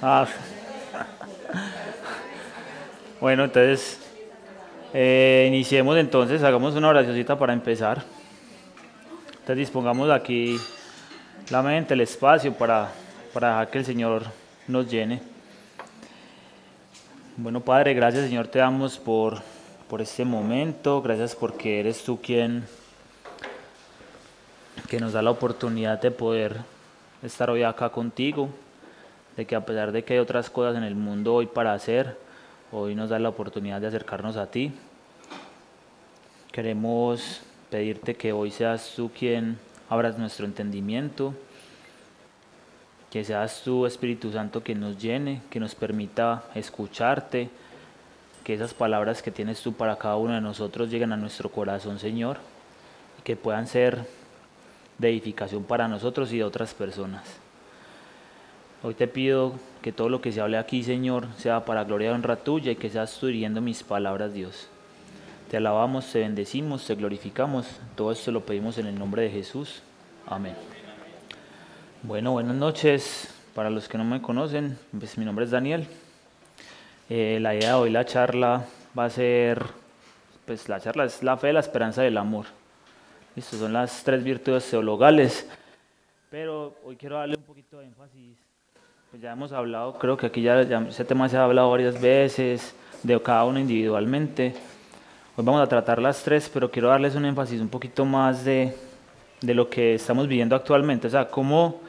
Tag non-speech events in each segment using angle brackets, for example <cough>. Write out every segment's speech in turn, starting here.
Ah. <laughs> Bueno, entonces, eh, iniciemos entonces, hagamos una oracióncita para empezar. Entonces dispongamos aquí la mente, el espacio para, para que el Señor nos llene. Bueno, Padre, gracias Señor, te damos por, por este momento, gracias porque eres tú quien que nos da la oportunidad de poder estar hoy acá contigo, de que a pesar de que hay otras cosas en el mundo hoy para hacer, hoy nos da la oportunidad de acercarnos a ti. Queremos pedirte que hoy seas tú quien abras nuestro entendimiento, que seas tú, Espíritu Santo, quien nos llene, que nos permita escucharte, que esas palabras que tienes tú para cada uno de nosotros lleguen a nuestro corazón, Señor, y que puedan ser de edificación para nosotros y de otras personas. Hoy te pido que todo lo que se hable aquí, Señor, sea para gloria y honra tuya y que seas tú dirigiendo mis palabras, Dios. Te alabamos, te bendecimos, te glorificamos. Todo esto lo pedimos en el nombre de Jesús. Amén. Bueno, buenas noches. Para los que no me conocen, pues mi nombre es Daniel. Eh, la idea de hoy, la charla, va a ser, pues la charla es la fe, la esperanza y el amor. Estas son las tres virtudes teologales. Pero hoy quiero darle un poquito de énfasis. Pues ya hemos hablado, creo que aquí ya, ese tema se ha hablado varias veces, de cada uno individualmente. Hoy vamos a tratar las tres, pero quiero darles un énfasis un poquito más de, de lo que estamos viviendo actualmente. O sea, cómo,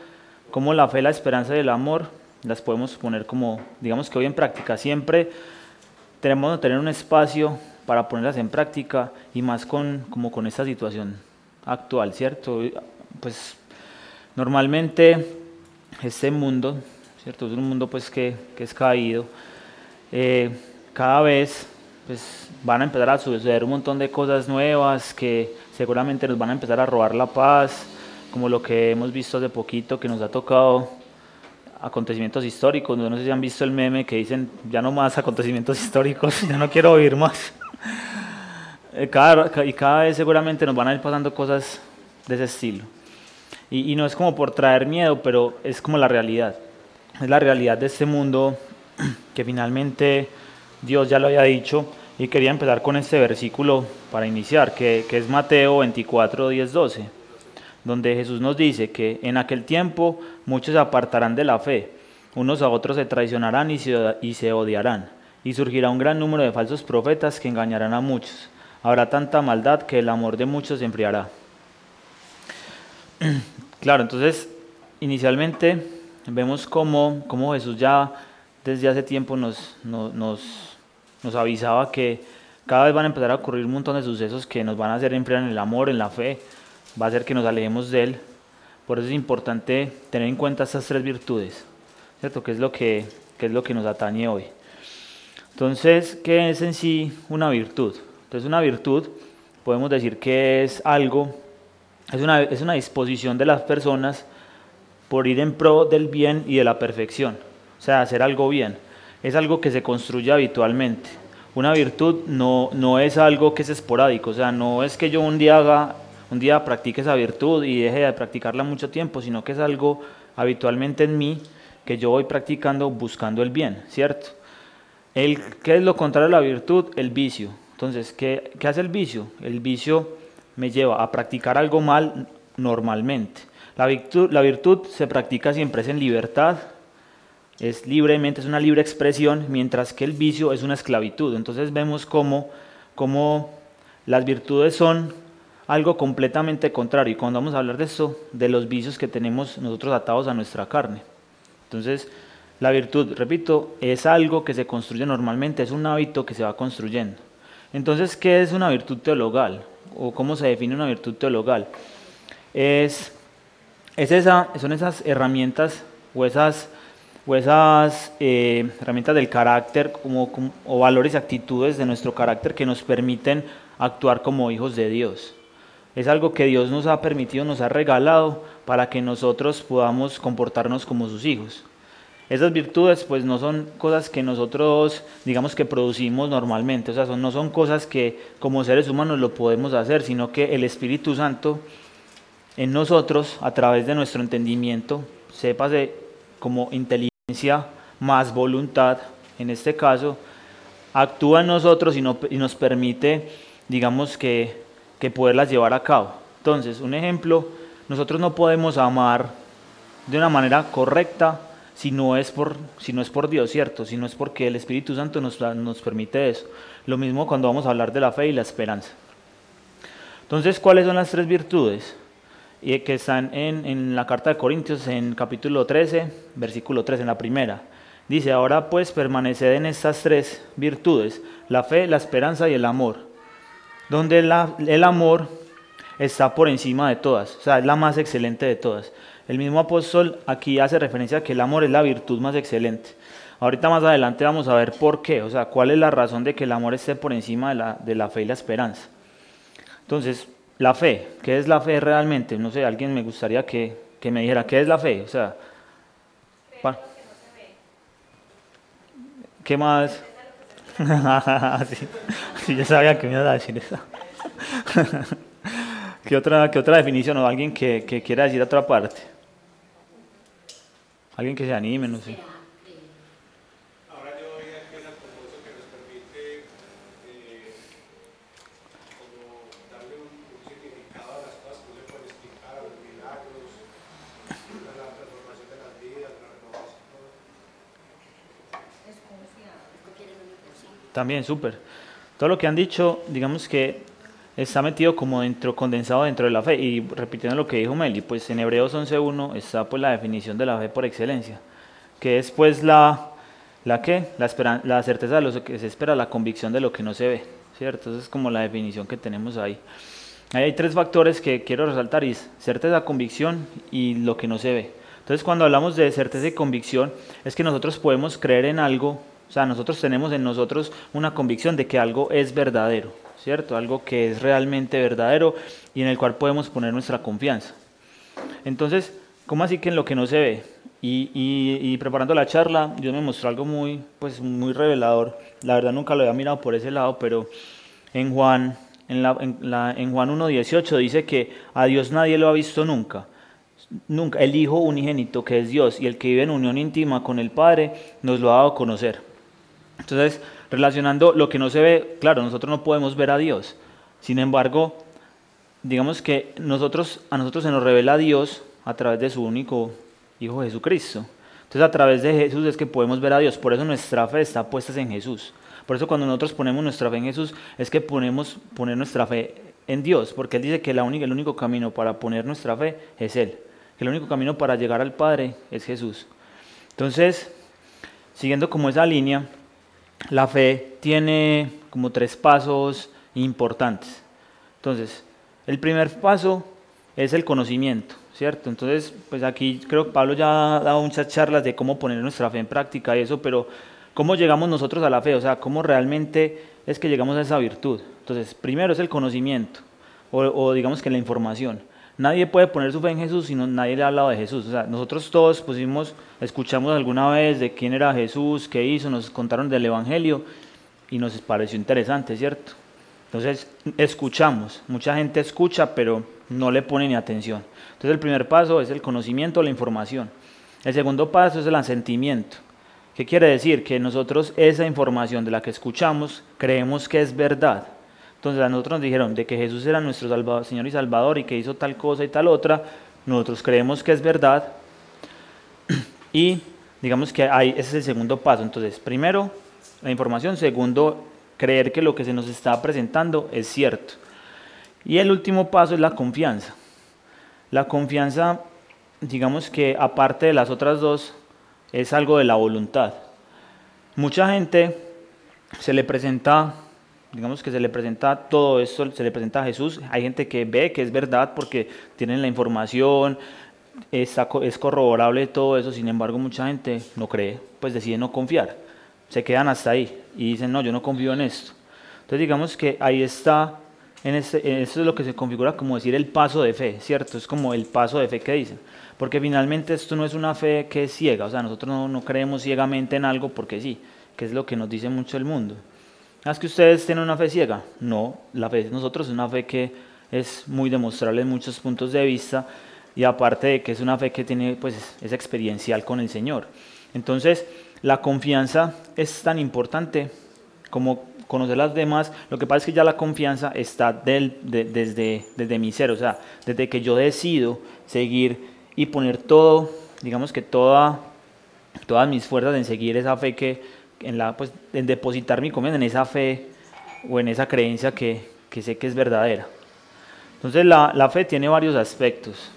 cómo la fe, la esperanza y el amor las podemos poner como, digamos que hoy en práctica. Siempre tenemos que tener un espacio para ponerlas en práctica y más con, como con esta situación actual, ¿cierto? Pues normalmente este mundo, ¿cierto? Es un mundo pues que, que es caído. Eh, cada vez pues van a empezar a suceder un montón de cosas nuevas que seguramente nos van a empezar a robar la paz, como lo que hemos visto hace poquito que nos ha tocado acontecimientos históricos. No sé si han visto el meme que dicen ya no más acontecimientos <laughs> históricos, ya no quiero oír más. <laughs> Eh, cada, y cada vez seguramente nos van a ir pasando cosas de ese estilo. Y, y, no es como por traer miedo, pero es como la realidad. Es la realidad de este mundo que finalmente Dios ya lo había dicho. Y quería empezar con este versículo para iniciar, que, que es Mateo 24, 10, 12, donde Jesús nos dice que en aquel tiempo muchos se apartarán de la fe, unos a otros se traicionarán y se, y se odiarán, y surgirá un gran número de falsos profetas que engañarán a muchos habrá tanta maldad que el amor de muchos se enfriará. <clears throat> Claro, entonces, inicialmente vemos cómo, cómo Jesús ya desde hace tiempo nos, nos, nos, avisaba que cada vez van a empezar a ocurrir un montón de sucesos que nos van a hacer enfriar en el amor, en la fe, va a hacer que nos alejemos de Él. Por eso es importante tener en cuenta estas tres virtudes, ¿cierto? Que es lo que, que, es lo que nos atañe hoy. Entonces, ¿qué es en sí una virtud? Entonces una virtud podemos decir que es algo, es una, es una disposición de las personas por ir en pro del bien y de la perfección, o sea, hacer algo bien. Es algo que se construye habitualmente. Una virtud no, no es algo que es esporádico, o sea, no es que yo un día haga, un día practique esa virtud y deje de practicarla mucho tiempo, sino que es algo habitualmente en mí que yo voy practicando buscando el bien, ¿cierto? El, ¿Qué es lo contrario a la virtud? El vicio. Entonces, ¿qué, ¿qué, hace el vicio? El vicio me lleva a practicar algo mal normalmente. La virtud, la virtud se practica siempre es en libertad, es libremente, es una libre expresión, mientras que el vicio es una esclavitud. Entonces vemos cómo, cómo las virtudes son algo completamente contrario. Y cuando vamos a hablar de esto, de los vicios que tenemos nosotros atados a nuestra carne. Entonces, la virtud, repito, es algo que se construye normalmente, es un hábito que se va construyendo. Entonces, ¿qué es una virtud teologal? ¿O cómo se define una virtud teologal? Es, es esa, son esas herramientas o esas, o esas eh, herramientas del carácter como, o valores y actitudes de nuestro carácter que nos permiten actuar como hijos de Dios. Es algo que Dios nos ha permitido, nos ha regalado para que nosotros podamos comportarnos como sus hijos. Esas virtudes pues no son cosas que nosotros digamos que producimos normalmente, o sea, son, no son cosas que como seres humanos lo podemos hacer, sino que el Espíritu Santo en nosotros, a través de nuestro entendimiento, sepa como inteligencia, más voluntad, en este caso, actúa en nosotros y, nos permite, digamos, que, que poderlas llevar a cabo. Entonces, un ejemplo, nosotros no podemos amar de una manera correcta si no es por, si no es por Dios, ¿cierto? Si no es porque el Espíritu Santo nos, nos permite eso. Lo mismo cuando vamos a hablar de la fe y la esperanza. Entonces, ¿cuáles son las tres virtudes? Y que están en, en la carta de Corintios, en capítulo 13, versículo 3, en la primera. Dice, ahora pues permaneced en estas tres virtudes, la fe, la esperanza y el amor. Donde el amor está por encima de todas, o sea, es la más excelente de todas. El mismo apóstol aquí hace referencia a que el amor es la virtud más excelente. Ahorita más adelante vamos a ver por qué, o sea, cuál es la razón de que el amor esté por encima de la, de la fe y la esperanza. Entonces, la fe, ¿qué es la fe realmente? No sé, alguien me gustaría que, que me dijera, ¿qué es la fe? O sea, ¿qué más? <laughs> sí, sí, yo sabía que me iba a decir eso. <laughs> ¿Qué otra, qué otra definición o alguien que, que quiera decir otra parte? Alguien que se anime, no sé. Ahora yo voy a empezar como eso que nos permite eh, como darle un, significado a las cosas que no se puede explicar, a los milagros, a la transformación de las vidas, la renovación. También, súper. Todo lo que han dicho, digamos que está metido como dentro, condensado dentro de la fe. Y repitiendo lo que dijo Meli, pues en Hebreos 11.1 está pues la definición de la fe por excelencia, que es pues la, la, ¿qué? la, la certeza de lo que se espera, la convicción de lo que no se ve, ¿cierto? Esa es como la definición que tenemos ahí. Hay tres factores que quiero resaltar, y es certeza, convicción y lo que no se ve. Entonces cuando hablamos de certeza y convicción, es que nosotros podemos creer en algo, sea, nosotros tenemos en nosotros una convicción de que algo es verdadero, ¿cierto? Algo que es realmente verdadero y en el cual podemos poner nuestra confianza. Entonces, ¿cómo así que en lo que no se ve? Y, preparando la charla, Dios me mostró algo muy, pues, muy revelador. La verdad nunca lo había mirado por ese lado, pero en Juan, en, la, en, la, en Juan 1.18 dice que a Dios nadie lo ha visto nunca. Nunca. El Hijo unigénito, que es Dios, y el que vive en unión íntima con el Padre, nos lo ha dado a conocer. Entonces, relacionando lo que no se ve, claro, nosotros no podemos ver a Dios. Sin embargo, digamos que nosotros, a nosotros se nos revela Dios a través de su único Hijo Jesucristo. Entonces a través de Jesús es que podemos ver a Dios. Por eso nuestra fe está puesta en Jesús. Por eso cuando nosotros ponemos nuestra fe en Jesús es que ponemos poner nuestra fe en Dios. Porque Él dice que la única, el único camino para poner nuestra fe es Él. Que el único camino para llegar al Padre es Jesús. Entonces, siguiendo como esa línea, la fe tiene como tres pasos importantes. Entonces, el primer paso es el conocimiento, ¿cierto? Entonces, pues aquí creo que Pablo ya ha dado muchas charlas de cómo poner nuestra fe en práctica y eso, pero ¿cómo llegamos nosotros a la fe? O sea, ¿cómo realmente es que llegamos a esa virtud? Entonces, primero es el conocimiento, o, o digamos que la información. Nadie puede poner su fe en Jesús si no, nadie le ha hablado de Jesús. O sea, nosotros todos pusimos, escuchamos alguna vez de quién era Jesús, qué hizo, nos contaron del Evangelio y nos pareció interesante, ¿cierto? Entonces, escuchamos. Mucha gente escucha, pero no le pone ni atención. Entonces, el primer paso es el conocimiento, la información. El segundo paso es el asentimiento. ¿Qué quiere decir? Que nosotros esa información de la que escuchamos creemos que es verdad. Entonces a nosotros nos dijeron de que Jesús era nuestro salvador, Señor y Salvador y que hizo tal cosa y tal otra. Nosotros creemos que es verdad. Y digamos que hay, ese es el segundo paso. Entonces, primero, la información. Segundo, creer que lo que se nos está presentando es cierto. Y el último paso es la confianza. La confianza, digamos que aparte de las otras dos, es algo de la voluntad. Mucha gente se le presenta digamos que se le presenta todo esto, se le presenta a Jesús. Hay gente que ve que es verdad porque tienen la información, está, es corroborable todo eso, sin embargo mucha gente no cree, pues decide no confiar. Se quedan hasta ahí y dicen, no, yo no confío en esto. Entonces digamos que ahí está, en este, eso es lo que se configura como decir el paso de fe, ¿cierto? Es como el paso de fe que dicen. Porque finalmente esto no es una fe que es ciega, o sea, nosotros no, no creemos ciegamente en algo porque sí, que es lo que nos dice mucho el mundo. ¿Es que ustedes tienen una fe ciega? No, la fe de nosotros es una fe que es muy demostrable en muchos puntos de vista y aparte de que es una fe que tiene, pues, es experiencial con el Señor. Entonces, la confianza es tan importante como conocer las demás. Lo que pasa es que ya la confianza está del, desde, desde mi ser, o sea, desde que yo decido seguir y poner todo, digamos que toda, todas mis fuerzas en seguir esa fe que, en la, pues, en depositar mi confianza en esa fe o en esa creencia que, que sé que es verdadera. Entonces la, la, fe tiene varios aspectos.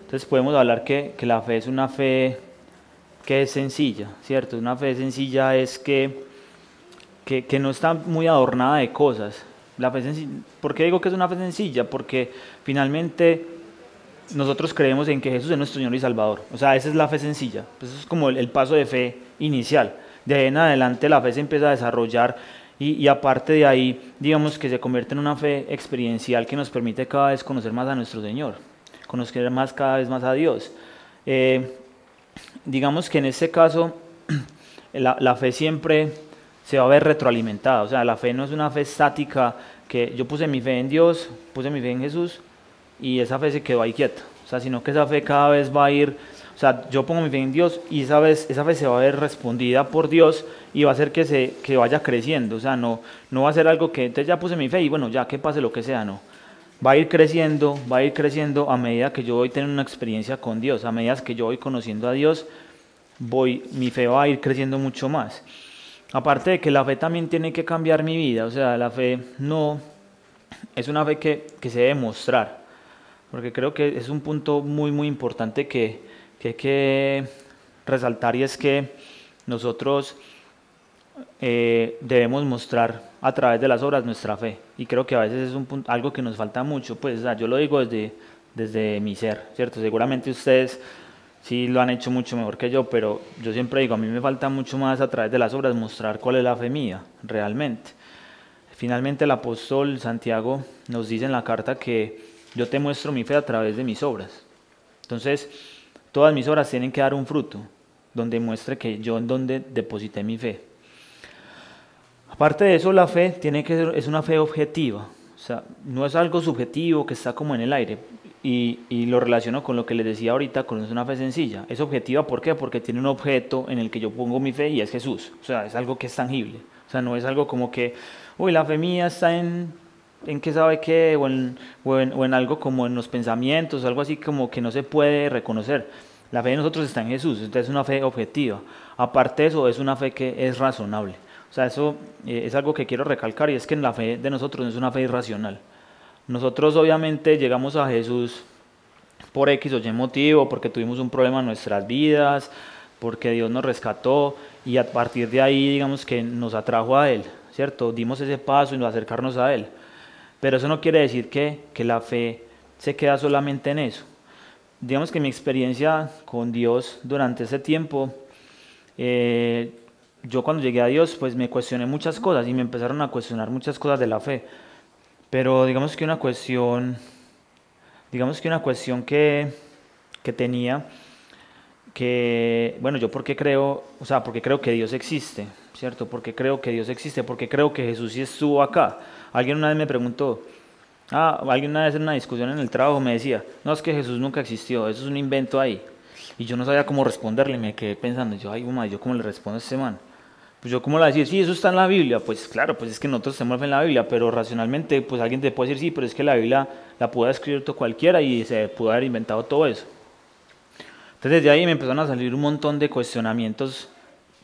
Entonces podemos hablar que, que la fe es una fe que es sencilla, ¿cierto? Una fe sencilla es que, que, que no está muy adornada de cosas. La fe ¿Por qué digo que es una fe sencilla? Porque finalmente nosotros creemos en que Jesús es nuestro Señor y Salvador. O sea, esa es la fe sencilla. Pues eso es como el, el paso de fe inicial. De ahí en adelante la fe se empieza a desarrollar y, aparte de ahí, digamos que se convierte en una fe experiencial que nos permite cada vez conocer más a nuestro Señor, conocer más cada vez más a Dios. Eh, digamos que en este caso <clears throat> la, la, fe siempre se va a ver retroalimentada, o sea, la fe no es una fe estática que yo puse mi fe en Dios, puse mi fe en Jesús y esa fe se quedó ahí quieta, o sea, sino que esa fe cada vez va a ir, o sea, yo pongo mi fe en Dios y esa, vez, esa fe se va a ver respondida por Dios y va a hacer que, se, que vaya creciendo, o sea, no, no va a ser algo que entonces ya puse mi fe y bueno, ya que pase lo que sea, no, va a ir creciendo, va a ir creciendo a medida que yo voy teniendo una experiencia con Dios, a medida que yo voy conociendo a Dios, voy, mi fe va a ir creciendo mucho más. Aparte de que la fe también tiene que cambiar mi vida, o sea, la fe no es una fe que, que se debe mostrar, porque creo que es un punto muy, muy importante que, que hay que resaltar y es que nosotros eh, debemos mostrar a través de las obras nuestra fe. Y creo que a veces es un punto, algo que nos falta mucho, pues yo lo digo desde, desde mi ser, ¿cierto? Seguramente ustedes sí lo han hecho mucho mejor que yo, pero yo siempre digo, a mí me falta mucho más a través de las obras mostrar cuál es la fe mía, realmente. Finalmente el apóstol Santiago nos dice en la carta que yo te muestro mi fe a través de mis obras. Entonces, todas mis obras tienen que dar un fruto, donde muestre que yo en donde deposité mi fe. Aparte de eso, la fe tiene que ser, es una fe objetiva, o sea, no es algo subjetivo que está como en el aire. Y, y, lo relaciono con lo que les decía ahorita, con es una fe sencilla. Es objetiva, ¿por qué? Porque tiene un objeto en el que yo pongo mi fe y es Jesús. O sea, es algo que es tangible. O sea, no es algo como que, uy, la fe mía está en, en qué sabe qué, o en, o en, o en algo como en los pensamientos, algo así como que no se puede reconocer. La fe de nosotros está en Jesús, entonces es una fe objetiva. Aparte de eso, es una fe que es razonable. O sea, eso eh, es algo que quiero recalcar y es que en la fe de nosotros no es una fe irracional. Nosotros obviamente llegamos a Jesús por X o Y motivo, porque tuvimos un problema en nuestras vidas, porque Dios nos rescató y a partir de ahí digamos que nos atrajo a Él, ¿cierto? Dimos ese paso y nos acercarnos a Él. Pero eso no quiere decir que, que la fe se queda solamente en eso. Digamos que mi experiencia con Dios durante ese tiempo, eh, yo cuando llegué a Dios, pues me cuestioné muchas cosas y me empezaron a cuestionar muchas cosas de la fe. Pero digamos que una cuestión, digamos que una cuestión que, que tenía, que, bueno, yo porque creo, o sea, porque creo que Dios existe, ¿cierto? Porque creo que Dios existe, porque creo que Jesús sí estuvo acá. Alguien una vez me preguntó, ah, alguien una vez en una discusión en el trabajo me decía, no, es que Jesús nunca existió, eso es un invento ahí. Y yo no sabía cómo responderle, me quedé pensando, yo, ay, mamá, ¿yo cómo le respondo a este man? Pues yo, ¿cómo le decir? Sí, eso está en la Biblia. Pues claro, pues es que nosotros tenemos en la Biblia, pero racionalmente, pues alguien te puede decir, sí, pero es que la Biblia la pudo escribir cualquiera y se pudo haber inventado todo eso. Entonces desde ahí me empezaron a salir un montón de cuestionamientos,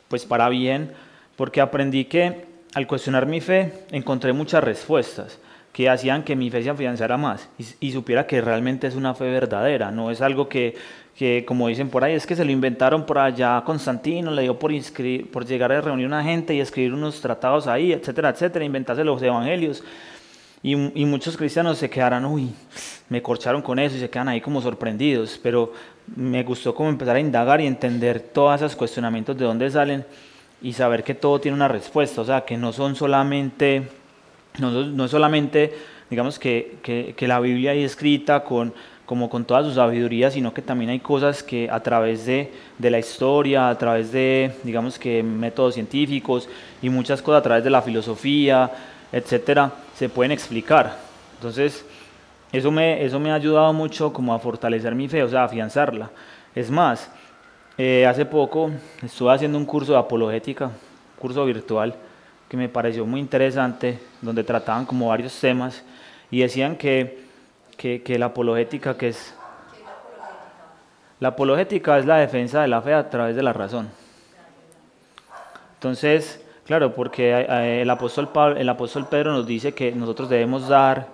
pues para bien, porque aprendí que al cuestionar mi fe encontré muchas respuestas que hacían que mi fe se afianzara más y, supiera que realmente es una fe verdadera, no es algo que que como dicen por ahí, es que se lo inventaron por allá Constantino, le dio por, por llegar a reunir una gente y escribir unos tratados ahí, etcétera, etcétera, inventarse los evangelios. Y, y, muchos cristianos se quedaron, uy, me corcharon con eso y se quedan ahí como sorprendidos, pero me gustó como empezar a indagar y entender todos esos cuestionamientos de dónde salen y saber que todo tiene una respuesta, o sea, que no son solamente, no, no es solamente, digamos, que, que, que la Biblia ahí escrita con como con toda su sabiduría, sino que también hay cosas que a través de, de, la historia, a través de, digamos que métodos científicos y muchas cosas a través de la filosofía, etcétera, se pueden explicar. Entonces, eso me, eso me ha ayudado mucho como a fortalecer mi fe, o sea, a afianzarla. Es más, eh, hace poco estuve haciendo un curso de apologética, curso virtual, que me pareció muy interesante, donde trataban como varios temas y decían que, que, que la apologética, que es... La apologética es la defensa de la fe a través de la razón. Entonces, claro, porque el apóstol, Pablo, el apóstol Pedro nos dice que nosotros debemos dar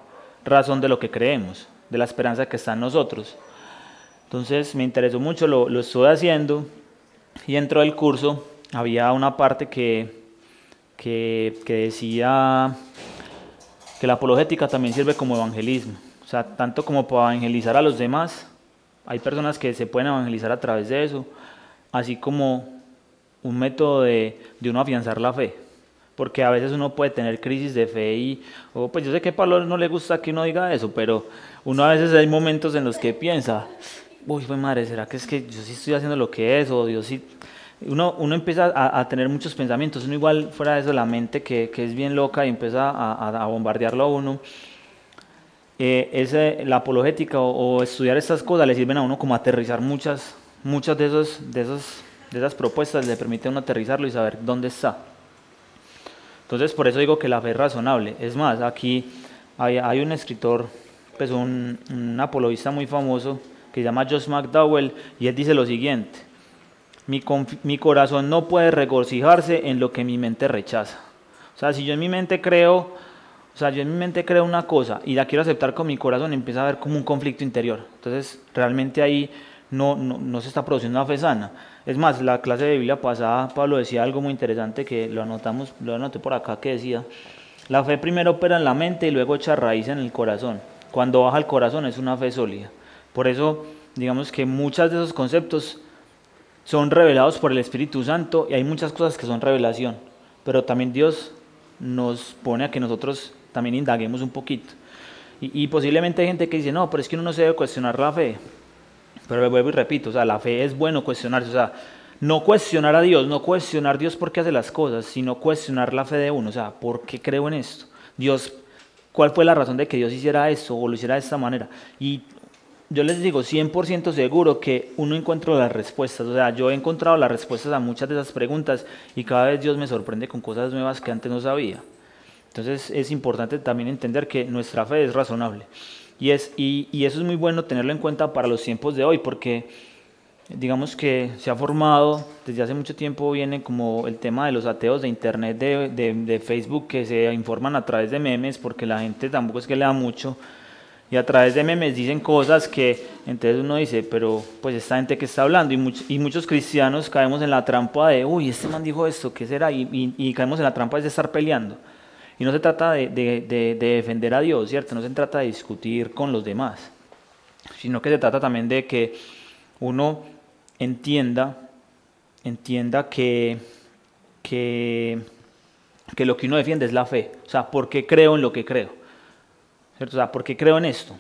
razón de lo que creemos, de la esperanza que está en nosotros. Entonces me interesó mucho, lo, lo estuve haciendo y dentro del curso había una parte que, que, que decía que la apologética también sirve como evangelismo, o sea, tanto como para evangelizar a los demás, hay personas que se pueden evangelizar a través de eso, así como un método de, de uno afianzar la fe. Porque a veces uno puede tener crisis de fe y, o pues yo sé que a Pablo no le gusta que uno diga eso, pero uno a veces hay momentos en los que piensa, uy, madre, ¿será que es que yo sí estoy haciendo lo que es? O Dios sí... Uno, uno empieza a, a tener muchos pensamientos, uno igual fuera de eso, la mente que, que es bien loca y empieza a, a bombardearlo a uno. Eh, ese, la apologética o, o, estudiar estas cosas le sirven a uno como aterrizar muchas, muchas de, esos, de, esos, de esas propuestas, le permite a uno aterrizarlo y saber dónde está. Entonces, por eso digo que la fe es razonable. Es más, aquí hay, hay un escritor, pues un, un, apologista muy famoso, que se llama Josh McDowell, y él dice lo siguiente, mi, mi corazón no puede regocijarse en lo que mi mente rechaza. O sea, si yo en mi mente creo, o sea, yo en mi mente creo una cosa y la quiero aceptar con mi corazón, empieza a haber como un conflicto interior. Entonces, realmente ahí no, no, no se está produciendo una fe sana. Es más, la clase de Biblia pasada, Pablo decía algo muy interesante que lo anotamos, lo anoté por acá, que decía, la fe primero opera en la mente y luego echa raíz en el corazón. Cuando baja el corazón es una fe sólida. Por eso, digamos que muchos de esos conceptos son revelados por el Espíritu Santo y hay muchas cosas que son revelación, pero también Dios nos pone a que nosotros también indaguemos un poquito. Y, posiblemente hay gente que dice, no, pero es que uno no se debe cuestionar la fe. Pero vuelvo y repito, o sea, la fe es bueno cuestionarse, o sea, no cuestionar a Dios, no cuestionar a Dios porque hace las cosas, sino cuestionar la fe de uno, o sea, ¿por qué creo en esto? Dios, ¿cuál fue la razón de que Dios hiciera esto o lo hiciera de esta manera? Y yo les digo 100% seguro que uno encuentra las respuestas, o sea, yo he encontrado las respuestas a muchas de esas preguntas y cada vez Dios me sorprende con cosas nuevas que antes no sabía. Entonces es importante también entender que nuestra fe es razonable. Y, es, y, y, eso es muy bueno tenerlo en cuenta para los tiempos de hoy, porque digamos que se ha formado, desde hace mucho tiempo viene como el tema de los ateos de Internet, de, de, de Facebook, que se informan a través de memes, porque la gente tampoco es que lea mucho, y a través de memes dicen cosas que entonces uno dice, pero pues esta gente que está hablando, y, much, y muchos cristianos caemos en la trampa de, uy, este man dijo esto, ¿qué será? Y, caemos en la trampa de estar peleando. Y no se trata de, de, de, de, defender a Dios, ¿cierto? No se trata de discutir con los demás, sino que se trata también de que uno entienda, entienda que, que lo que uno defiende es la fe. O sea, ¿por qué creo en lo que creo? ¿Cierto? O sea, ¿por qué creo en esto?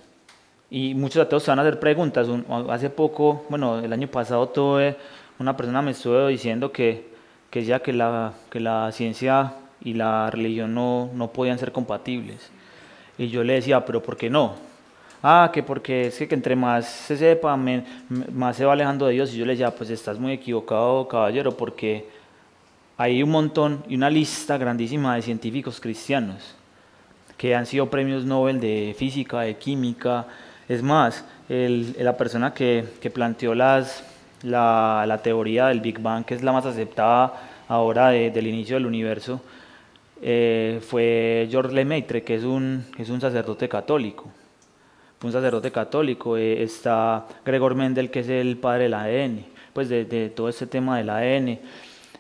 Y muchos ateos se van a hacer preguntas. Hace poco, bueno, el año pasado tuve, una persona me estuvo diciendo que, que ya que la, que la ciencia y la religión no, no podían ser compatibles. Y yo le decía, pero ¿por qué no? Ah, que porque es que, entre más se sepa, me, más se va alejando de Dios. Y yo le decía, pues estás muy equivocado, caballero, porque hay un montón y una lista grandísima de científicos cristianos que han sido premios Nobel de física, de química. Es más, el, la persona que, que planteó las, la, la, teoría del Big Bang, que es la más aceptada ahora de, del inicio del universo, eh, fue George Lemaitre, que es un, es un sacerdote católico. Un sacerdote católico. Eh, está Gregor Mendel, que es el padre del ADN, pues de, de todo este tema del ADN.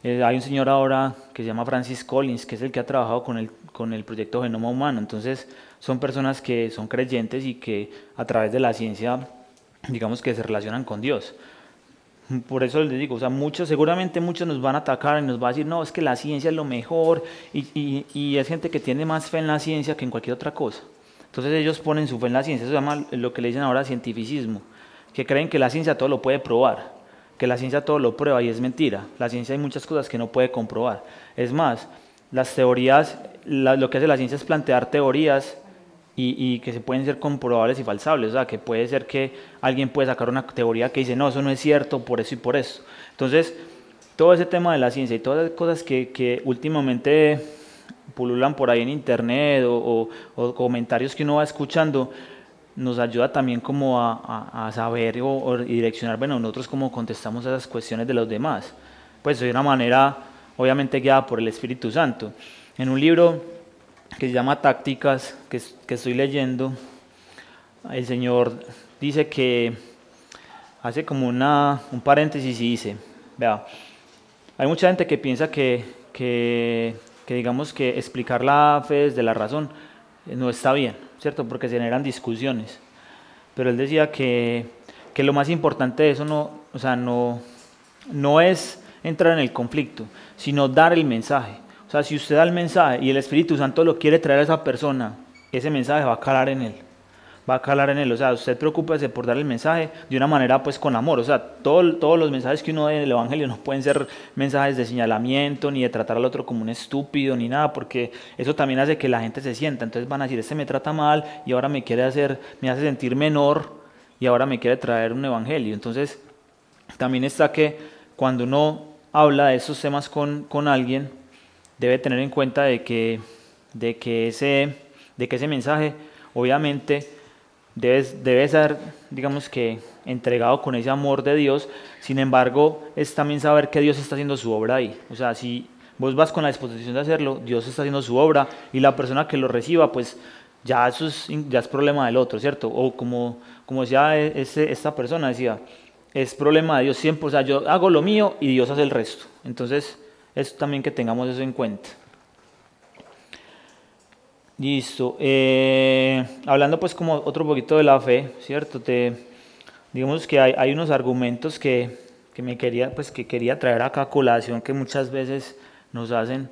Eh, hay un señor ahora que se llama Francis Collins, que es el que ha trabajado con el, con el proyecto Genoma Humano. Entonces, son personas que son creyentes y que a través de la ciencia, digamos que se relacionan con Dios. Por eso les digo, o sea, muchos, seguramente muchos nos van a atacar y nos van a decir, no, es que la ciencia es lo mejor, y, y, y, es gente que tiene más fe en la ciencia que en cualquier otra cosa. Entonces ellos ponen su fe en la ciencia, eso se llama lo que le dicen ahora cientificismo, que creen que la ciencia todo lo puede probar, que la ciencia todo lo prueba y es mentira. La ciencia hay muchas cosas que no puede comprobar. Es más, las teorías, lo que hace la ciencia es plantear teorías y, que se pueden ser comprobables y falsables. O sea, que puede ser que alguien puede sacar una teoría que dice, no, eso no es cierto por eso y por eso. Entonces, todo ese tema de la ciencia y todas las cosas que, que últimamente pululan por ahí en internet o, comentarios que uno va escuchando, nos ayuda también como a, saber o, direccionar, bueno, nosotros cómo contestamos a esas cuestiones de los demás. Pues de una manera, obviamente guiada por el Espíritu Santo. En un libro que se llama Tácticas, que, estoy leyendo, el Señor dice que hace como una, un paréntesis y dice, vea, hay mucha gente que piensa que, que, que digamos que explicar la fe desde la razón no está bien, ¿cierto? Porque se generan discusiones. Pero él decía que, que lo más importante de eso no, o sea, no, no es entrar en el conflicto, sino dar el mensaje. O sea, si usted da el mensaje y el Espíritu Santo lo quiere traer a esa persona, ese mensaje va a calar en él. Va a calar en él. O sea, usted preocúpese por dar el mensaje de una manera pues con amor. O sea, todo, todos los mensajes que uno da en el Evangelio no pueden ser mensajes de señalamiento, ni de tratar al otro como un estúpido, ni nada, porque eso también hace que la gente se sienta. Entonces van a decir, este me trata mal y ahora me quiere hacer, me hace sentir menor y ahora me quiere traer un Evangelio. Entonces, también está que cuando uno habla de esos temas con, con alguien, debe tener en cuenta de que, de que, ese, de que ese mensaje obviamente debe, debe ser, digamos que, entregado con ese amor de Dios. Sin embargo, es también saber que Dios está haciendo su obra ahí. O sea, si vos vas con la disposición de hacerlo, Dios está haciendo su obra y la persona que lo reciba, pues ya eso es, ya es problema del otro, ¿cierto? O como, como decía ese, esta persona, decía, es problema de Dios siempre, o sea, yo hago lo mío y Dios hace el resto. Entonces, es también que tengamos eso en cuenta. Listo. Eh, hablando pues como otro poquito de la fe, ¿cierto? Te, digamos que hay, hay unos argumentos que, que, me quería, pues, que quería traer acá a colación que muchas veces nos hacen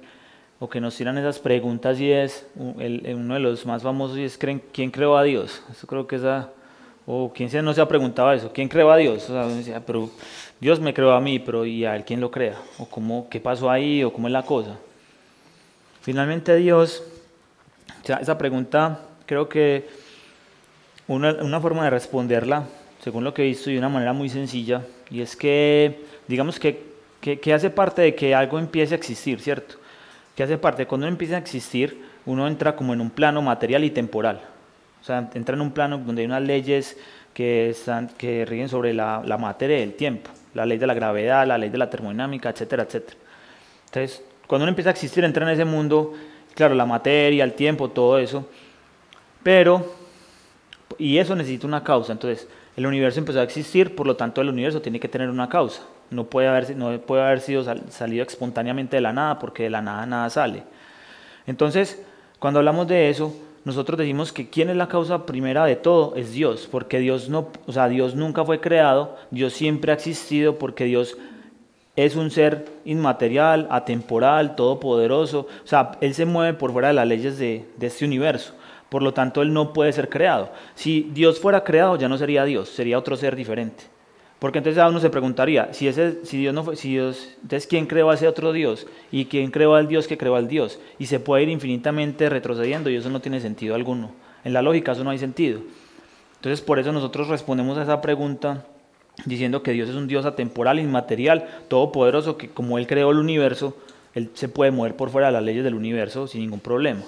o que nos tiran esas preguntas y es el, uno de los más famosos y es ¿quién creó a Dios? Eso creo que esa, o quién no se ha preguntado eso, ¿quién creó a Dios? O sea, decía, pero Dios me creó a mí, pero ¿y a él quién lo crea? ¿O cómo, qué pasó ahí? ¿O cómo es la cosa? Finalmente Dios, sea, esa pregunta creo que una, forma de responderla, según lo que he visto, y de una manera muy sencilla, y es que, digamos que, que, hace parte de que algo empiece a existir, ¿cierto? Que hace parte, cuando uno empieza a existir, uno entra como en un plano material y temporal. O sea, entra en un plano donde hay unas leyes que, están, que rigen sobre la, la materia del tiempo la ley de la gravedad, la ley de la termodinámica, etcétera, etcétera. Entonces, cuando uno empieza a existir, entra en ese mundo, claro, la materia, el tiempo, todo eso, pero, y eso necesita una causa, entonces, el universo empezó a existir, por lo tanto el universo tiene que tener una causa, no puede haber, no puede haber sido salido espontáneamente de la nada, porque de la nada nada sale. Entonces, cuando hablamos de eso, nosotros decimos que quién es la causa primera de todo es Dios, porque Dios no, o sea, Dios nunca fue creado, Dios siempre ha existido porque Dios es un ser inmaterial, atemporal, todopoderoso, o sea, él se mueve por fuera de las leyes de, este universo. Por lo tanto, él no puede ser creado. Si Dios fuera creado, ya no sería Dios, sería otro ser diferente. Porque entonces uno se preguntaría, si, ese, si Dios no fue, si Dios, entonces ¿quién creó a ese otro Dios? ¿Y quién creó al Dios que creó al Dios? Y se puede ir infinitamente retrocediendo y eso no tiene sentido alguno. En la lógica eso no hay sentido. Entonces por eso nosotros respondemos a esa pregunta diciendo que Dios es un Dios atemporal, inmaterial, todopoderoso, que como Él creó el universo, Él se puede mover por fuera de las leyes del universo sin ningún problema.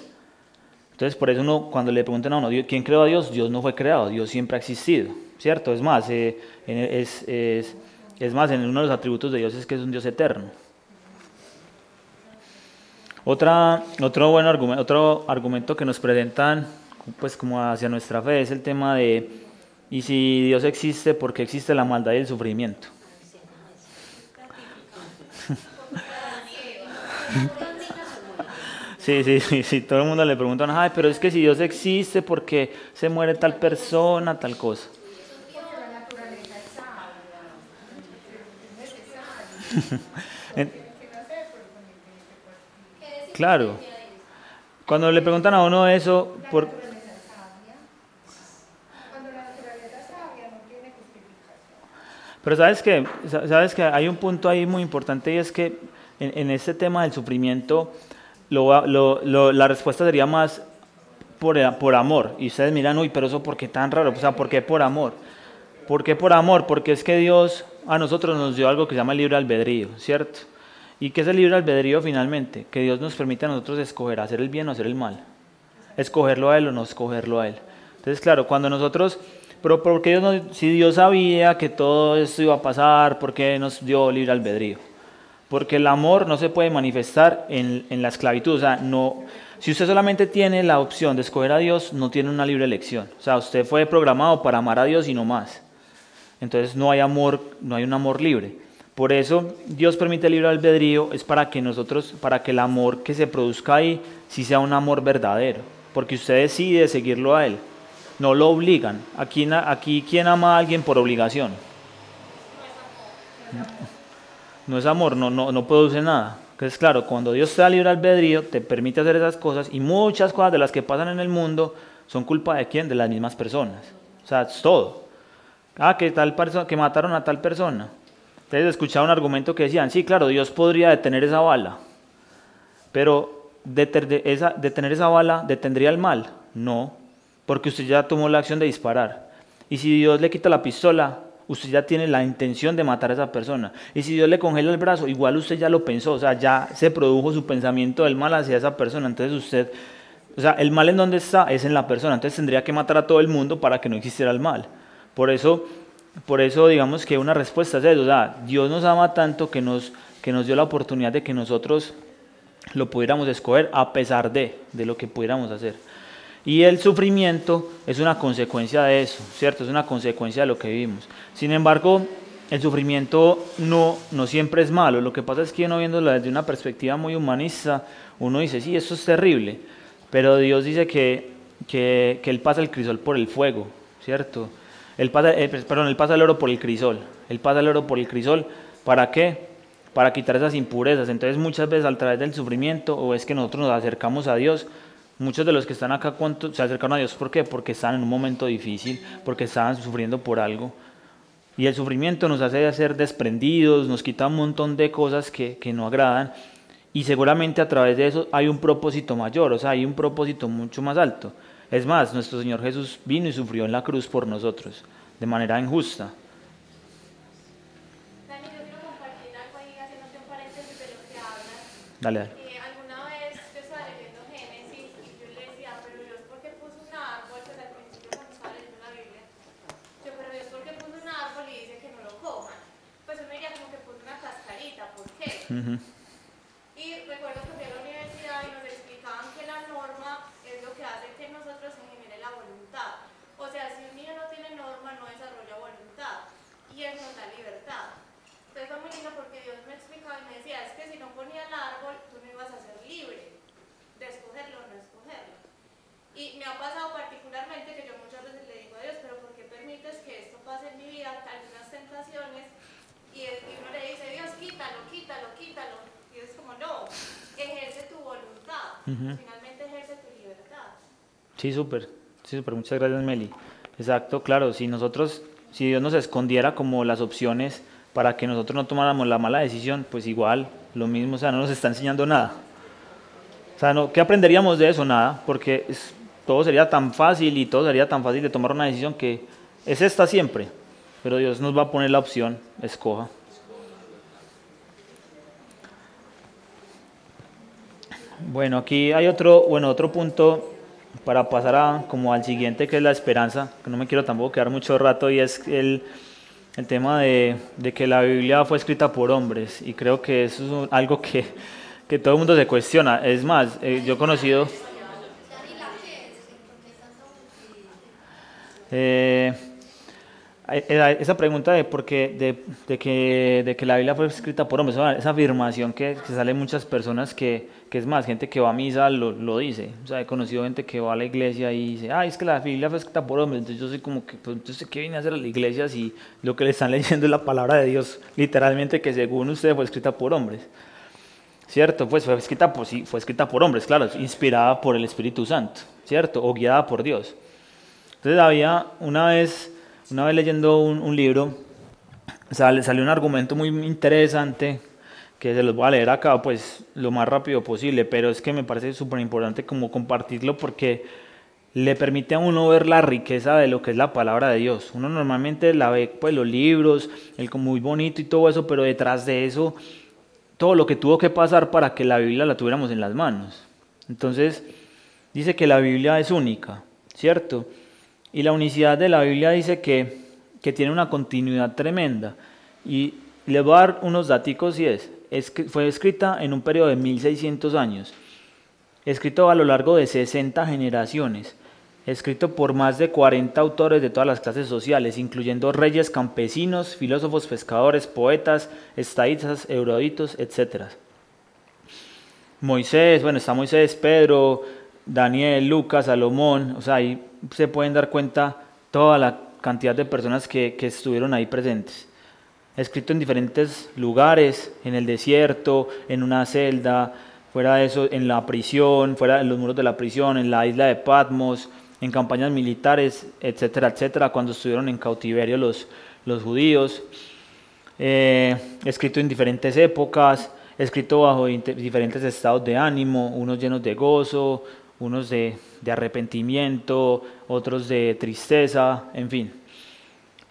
Entonces por eso uno, cuando le preguntan a uno, ¿quién creó a Dios? Dios no fue creado, Dios siempre ha existido. ¿cierto? Es más, eh, es, más, en uno de los atributos de Dios es que es un Dios eterno. Otra, otro, buen argumento, otro argumento que nos presentan pues como hacia nuestra fe es el tema de, ¿y si Dios existe, por qué existe la maldad y el sufrimiento? <laughs> Sí, sí, sí, sí, todo el mundo le pregunta, ay, pero es que si Dios existe, ¿por qué se muere tal persona, tal cosa? <laughs> claro. Cuando le preguntan a uno eso, por... Pero sabes que, sabes que hay un punto ahí muy importante y es que en, este tema del sufrimiento, la respuesta sería más por, por amor. Y ustedes miran, uy, pero eso ¿por qué tan raro? O sea, ¿por qué por amor? ¿Por qué por amor? Porque es que Dios a nosotros nos dio algo que se llama libre albedrío, ¿cierto? ¿Y qué es el libre albedrío finalmente? Que Dios nos permite a nosotros escoger hacer el bien o hacer el mal. Escogerlo a Él o no escogerlo a Él. Entonces, claro, cuando nosotros, pero porque Dios si Dios sabía que todo esto iba a pasar, ¿por qué nos dio libre albedrío? Porque el amor no se puede manifestar en, en la esclavitud. O sea, no, si usted solamente tiene la opción de escoger a Dios, no tiene una libre elección. O sea, usted fue programado para amar a Dios y no más. Entonces no hay amor, no hay un amor libre. Por eso Dios permite el libre albedrío, es para que nosotros, para que el amor que se produzca ahí, sí sea un amor verdadero, porque usted decide seguirlo a Él, no lo obligan. Aquí, aquí ¿quién ama a alguien por obligación? No es amor, no, no, no produce nada. Entonces, claro, cuando Dios te da libre albedrío, te permite hacer esas cosas y muchas cosas de las que pasan en el mundo son culpa de quién? De las mismas personas. O sea, es todo. Ah, que, tal que mataron a tal persona. Ustedes escuchaban un argumento que decían, sí, claro, Dios podría detener esa bala, pero esa, detener esa bala detendría el mal. No, porque usted ya tomó la acción de disparar. Y si Dios le quita la pistola, usted ya tiene la intención de matar a esa persona. Y si Dios le congela el brazo, igual usted ya lo pensó, o sea, ya se produjo su pensamiento del mal hacia esa persona. Entonces usted, o sea, el mal en donde está es en la persona. Entonces tendría que matar a todo el mundo para que no existiera el mal. Por eso, por eso digamos que una respuesta es eso. Dios nos ama tanto que nos, que nos dio la oportunidad de que nosotros lo pudiéramos escoger a pesar de, de lo que pudiéramos hacer. Y el sufrimiento es una consecuencia de eso, ¿cierto? Es una consecuencia de lo que vivimos. Sin embargo, el sufrimiento no, no siempre es malo. Lo que pasa es que uno viéndolo desde una perspectiva muy humanista, uno dice, sí, esto es terrible. Pero Dios dice que, que, que Él pasa el crisol por el fuego, ¿cierto? Él pasa, eh, pues, perdón, él pasa el oro por el crisol. Él pasa el oro por el crisol. ¿Para qué? Para quitar esas impurezas. Entonces muchas veces a través del sufrimiento o es que nosotros nos acercamos a Dios, muchos de los que están acá ¿cuánto, se acercaron a Dios. ¿Por qué? Porque están en un momento difícil, porque estaban sufriendo por algo. Y el sufrimiento nos hace ser desprendidos, nos quita un montón de cosas que, que no agradan. Y seguramente a través de eso hay un propósito mayor, o sea, hay un propósito mucho más alto. Es más, nuestro Señor Jesús vino y sufrió en la cruz por nosotros, de manera injusta. Dani, yo quiero compartir algo ahí, haciéndote un paréntesis de lo que hablas. Dale, dale. Eh, alguna vez yo estaba leyendo Génesis y yo le decía, pero Dios, ¿por qué puso un árbol? Pues al principio cuando estaba leyendo la Biblia, yo, pero Dios, ¿por qué puso un árbol y dice que no lo coman? Pues uno diría como que puso una cascarita, ¿por qué? Ujú. Y recuerdo que fui a la universidad y nos explicaban que la norma es lo que hace que en nosotros se genere la voluntad. O sea, si un niño no tiene norma, no desarrolla voluntad. Y eso nos da libertad. Entonces fue muy lindo porque Dios me explicaba y me decía, es que si no ponía el árbol, tú no ibas a ser libre de escogerlo o no escogerlo. Y me ha pasado particularmente que yo muchas veces le digo a Dios, pero ¿por qué permites que esto pase en mi vida, algunas tentaciones? Y, es- y uno le dice, Dios, quítalo, quítalo, quítalo. Y es como, no, ejerce tu Finalmente ejerce tu libertad. Sí, súper. Sí, súper. Muchas gracias, Meli. Exacto, claro. Si nosotros, si Dios nos escondiera como las opciones para que nosotros no tomáramos la mala decisión, pues igual, lo mismo, o sea, no nos está enseñando nada. O sea, no, ¿qué aprenderíamos de eso? Nada, porque es- todo sería tan fácil y todo sería tan fácil de tomar una decisión que es esta siempre. Pero Dios nos va a poner la opción, escoja. Bueno, aquí hay otro, bueno, otro punto para pasar a, como al siguiente, que es la esperanza, que no me quiero tampoco quedar mucho rato, y es el, el tema de, de que la Biblia fue escrita por hombres, y creo que eso es algo que, que todo el mundo se cuestiona. Es más, eh, yo he conocido... Eh, esa pregunta de, por qué, de, que, de que la Biblia fue escrita por hombres, esa afirmación que, que sale muchas personas que, que es más, gente que va a misa lo, lo dice. O sea, he conocido gente que va a la iglesia y dice, ay, es que la Biblia fue escrita por hombres. Entonces yo soy como que, pues entonces, ¿qué viene a hacer a la iglesia si lo que le están <laughs> leyendo es la palabra de Dios? Literalmente que según usted fue escrita por hombres. ¿Cierto? Pues fue escrita, por, sí, fue escrita por hombres, claro, inspirada por el Espíritu Santo, ¿cierto? O guiada por Dios. Entonces había una vez, una vez leyendo un, libro, sale, salió un argumento muy interesante que se los voy a leer acá pues lo más rápido posible, pero es que me parece súper importante como compartirlo porque le permite a uno ver la riqueza de lo que es la palabra de Dios. Uno normalmente la ve, pues los libros, el muy bonito y todo eso, pero detrás de eso, todo lo que tuvo que pasar para que la Biblia la tuviéramos en las manos. Entonces, dice que la Biblia es única, ¿cierto? Y la unicidad de la Biblia dice que, que tiene una continuidad tremenda. Y le voy a dar unos datos y es, es que fue escrita en un periodo de 1600 años, escrito a lo largo de 60 generaciones escrito por más de 40 autores de todas las clases sociales, incluyendo reyes, campesinos, filósofos, pescadores, poetas, estadistas, eruditos, etc. Moisés, bueno, está Moisés, Pedro, Daniel, Lucas, Salomón, o sea, ahí se pueden dar cuenta toda la cantidad de personas que, que estuvieron ahí presentes. Escrito en diferentes lugares, en el desierto, en una celda, fuera de eso, en la prisión, fuera de los muros de la prisión, en la isla de Patmos, en campañas militares, etcétera, etcétera, cuando estuvieron en cautiverio los, los judíos, eh, escrito en diferentes épocas, escrito bajo diferentes estados de ánimo, unos llenos de gozo, unos de, de arrepentimiento, otros de tristeza, en fin.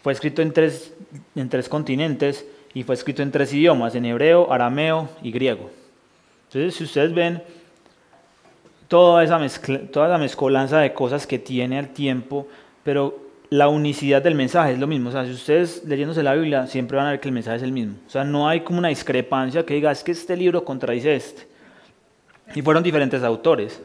Fue escrito en tres, en tres continentes y fue escrito en tres idiomas, en hebreo, arameo y griego. Entonces, si ustedes ven, toda esa, toda la mezcolanza de cosas que tiene al tiempo, pero la unicidad del mensaje es lo mismo. O sea, si ustedes leyéndose la Biblia siempre van a ver que el mensaje es el mismo. O sea, no hay como una discrepancia que diga, es que este libro contradice este. Y fueron diferentes autores.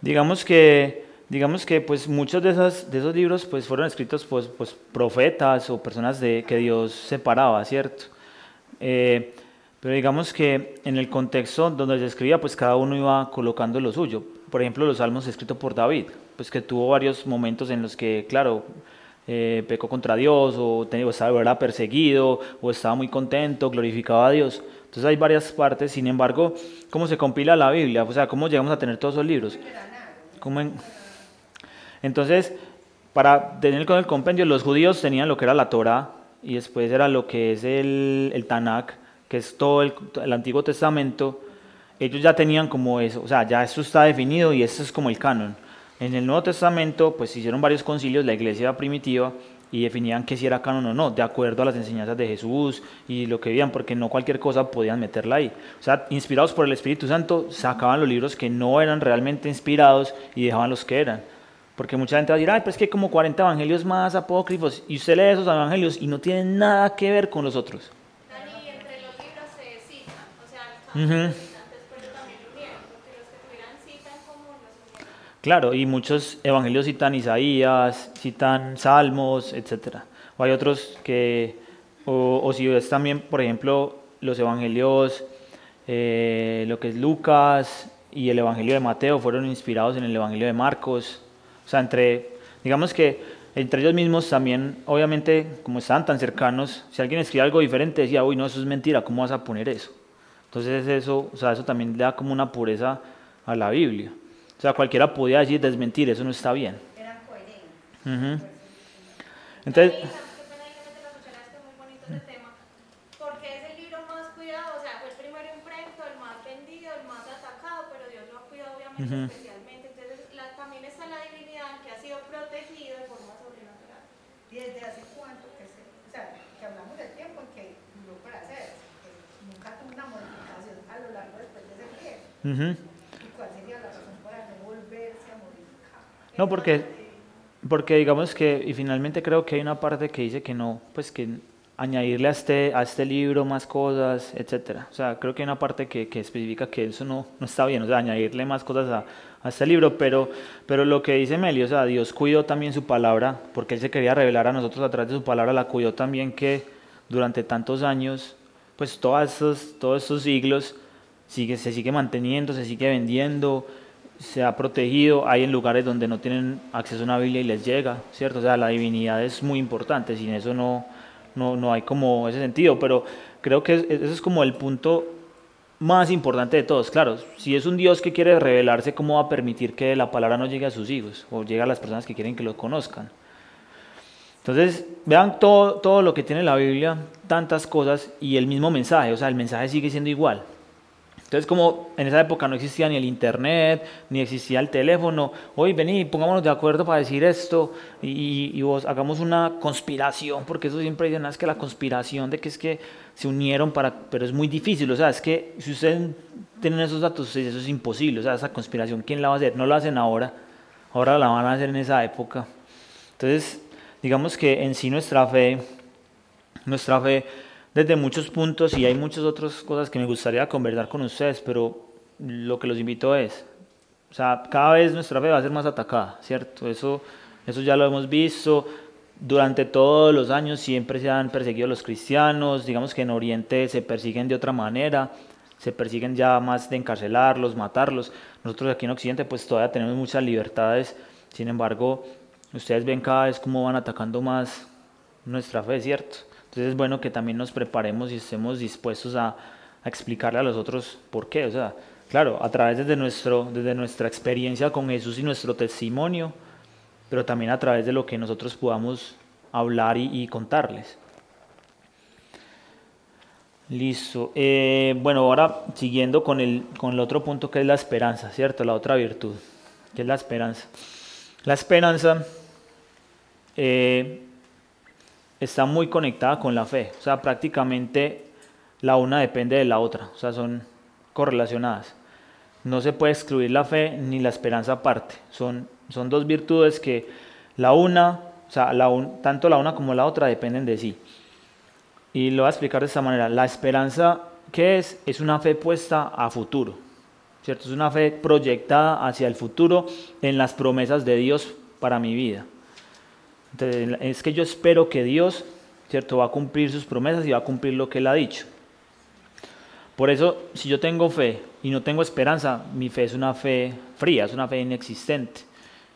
Digamos que digamos que pues muchos de, esas, de esos libros pues fueron escritos pues, pues profetas o personas de, que Dios separaba, ¿cierto? Eh, pero digamos que en el contexto donde se escribía pues cada uno iba colocando lo suyo. Por ejemplo, los salmos escritos por David, pues que tuvo varios momentos en los que, claro, eh, pecó contra Dios o, o estaba perseguido o estaba muy contento, glorificaba a Dios. Entonces hay varias partes, sin embargo, ¿cómo se compila la Biblia? O sea, ¿cómo llegamos a tener todos esos libros? ¿Cómo en, entonces, para tener con el compendio, los judíos tenían lo que era la Torah y después era lo que es el, el Tanakh, que es todo el, Antiguo Testamento. Ellos ya tenían como eso, o sea, ya eso está definido y eso es como el canon. En el Nuevo Testamento, pues hicieron varios concilios, la iglesia primitiva, y definían que si era canon o no, de acuerdo a las enseñanzas de Jesús y lo que veían, porque no cualquier cosa podían meterla ahí. O sea, inspirados por el Espíritu Santo, sacaban los libros que no eran realmente inspirados y dejaban los que eran. Porque mucha gente va a decir, ay, pues que hay como 40 evangelios más apócrifos, y usted lee esos evangelios y no tienen nada que ver con los otros. Dani, entre los libros se citan, o sea, uh -huh. después también lo unieron, porque los que tuvieran cita en común los unieron. Claro, y muchos evangelios citan Isaías, citan Salmos, etc. O hay otros que, o, si ves también, por ejemplo, los evangelios, eh, lo que es Lucas y el evangelio de Mateo fueron inspirados en el evangelio de Marcos. O sea, entre, digamos que entre ellos mismos también, obviamente, como estaban tan cercanos, si alguien escribe algo diferente, decía, uy, no, eso es mentira, ¿cómo vas a poner eso? Entonces eso, o sea, eso también le da como una pureza a la Biblia. O sea, cualquiera podía decir, desmentir, eso no está bien. Eran coherentes. Uh -huh. Entonces... Dani, qué pena que me te la cucharaste, muy bonito ese tema. Porque es el libro más cuidado, o sea, fue el primero impreso, el más vendido, el más atacado, pero Dios lo ha cuidado obviamente Ujú. especialmente. Entonces, la- también está la divinidad que ha sido protegido de forma sobrenatural. ¿Y desde hace cuánto que se, o sea, que hablamos del tiempo en que duró para hacer, que nunca tuvo una modificación a lo largo después de ese tiempo? Ujú. ¿Y cuál sería la razón para no volverse a modificar? No, porque, porque digamos que, y finalmente creo que hay una parte que dice que no, pues que añadirle a este, a este libro más cosas, etcétera. O sea, creo que hay una parte que, que especifica que eso no, no está bien, o sea, añadirle más cosas a, a este libro, pero, pero lo que dice Meli, o sea, Dios cuidó también su palabra, porque Él se quería revelar a nosotros a través de su palabra, la cuidó también que durante tantos años, pues todos estos, todos estos siglos, sigue, se sigue manteniendo, se sigue vendiendo, se ha protegido, hay en lugares donde no tienen acceso a una Biblia y les llega, ¿cierto? O sea, la divinidad es muy importante, sin eso no, no, no hay como ese sentido, pero creo que es- ese es como el punto más importante de todos. Claro, si es un Dios que quiere revelarse, ¿cómo va a permitir que la palabra no llegue a sus hijos o llegue a las personas que quieren que lo conozcan? Entonces, vean todo, todo lo que tiene la Biblia, tantas cosas y el mismo mensaje, o sea, el mensaje sigue siendo igual. Entonces, como en esa época no existía ni el internet, ni existía el teléfono, hoy vení, pongámonos de acuerdo para decir esto y, y vos hagamos una conspiración, porque eso siempre dicen, ah, es que la conspiración de que es que se unieron para, pero es muy difícil, o sea, es que si ustedes tienen esos datos, eso es imposible, o sea, esa conspiración, ¿quién la va a hacer? No lo hacen ahora, ahora la van a hacer en esa época. Entonces, digamos que en sí nuestra fe, nuestra fe desde muchos puntos y hay muchas otras cosas que me gustaría conversar con ustedes, pero lo que los invito es, o sea, cada vez nuestra fe va a ser más atacada, ¿cierto? Eso, eso ya lo hemos visto. Durante todos los años siempre se han perseguido los cristianos, digamos que en Oriente se persiguen de otra manera, se persiguen ya más de encarcelarlos, matarlos. Nosotros aquí en Occidente pues todavía tenemos muchas libertades, sin embargo, ustedes ven cada vez cómo van atacando más nuestra fe, ¿cierto? Entonces es bueno que también nos preparemos y estemos dispuestos a, explicarle a los otros por qué. O sea, claro, a través de, nuestro, desde nuestra experiencia con Jesús y nuestro testimonio, pero también a través de lo que nosotros podamos hablar y, contarles. Listo. Eh, bueno, ahora siguiendo con el, con el otro punto que es la esperanza, ¿cierto? La otra virtud, que es la esperanza. La esperanza eh, está muy conectada con la fe. O sea, prácticamente la una depende de la otra. O sea, son correlacionadas. No se puede excluir la fe ni la esperanza aparte. Son, son dos virtudes que la una, o sea, la tanto la una como la otra dependen de sí. Y lo voy a explicar de esta manera. La esperanza, ¿qué es? Es una fe puesta a futuro. ¿Cierto? Es una fe proyectada hacia el futuro en las promesas de Dios para mi vida es que yo espero que Dios, ¿cierto?, va a cumplir sus promesas y va a cumplir lo que Él ha dicho. Por eso, si yo tengo fe y no tengo esperanza, mi fe es una fe fría, es una fe inexistente.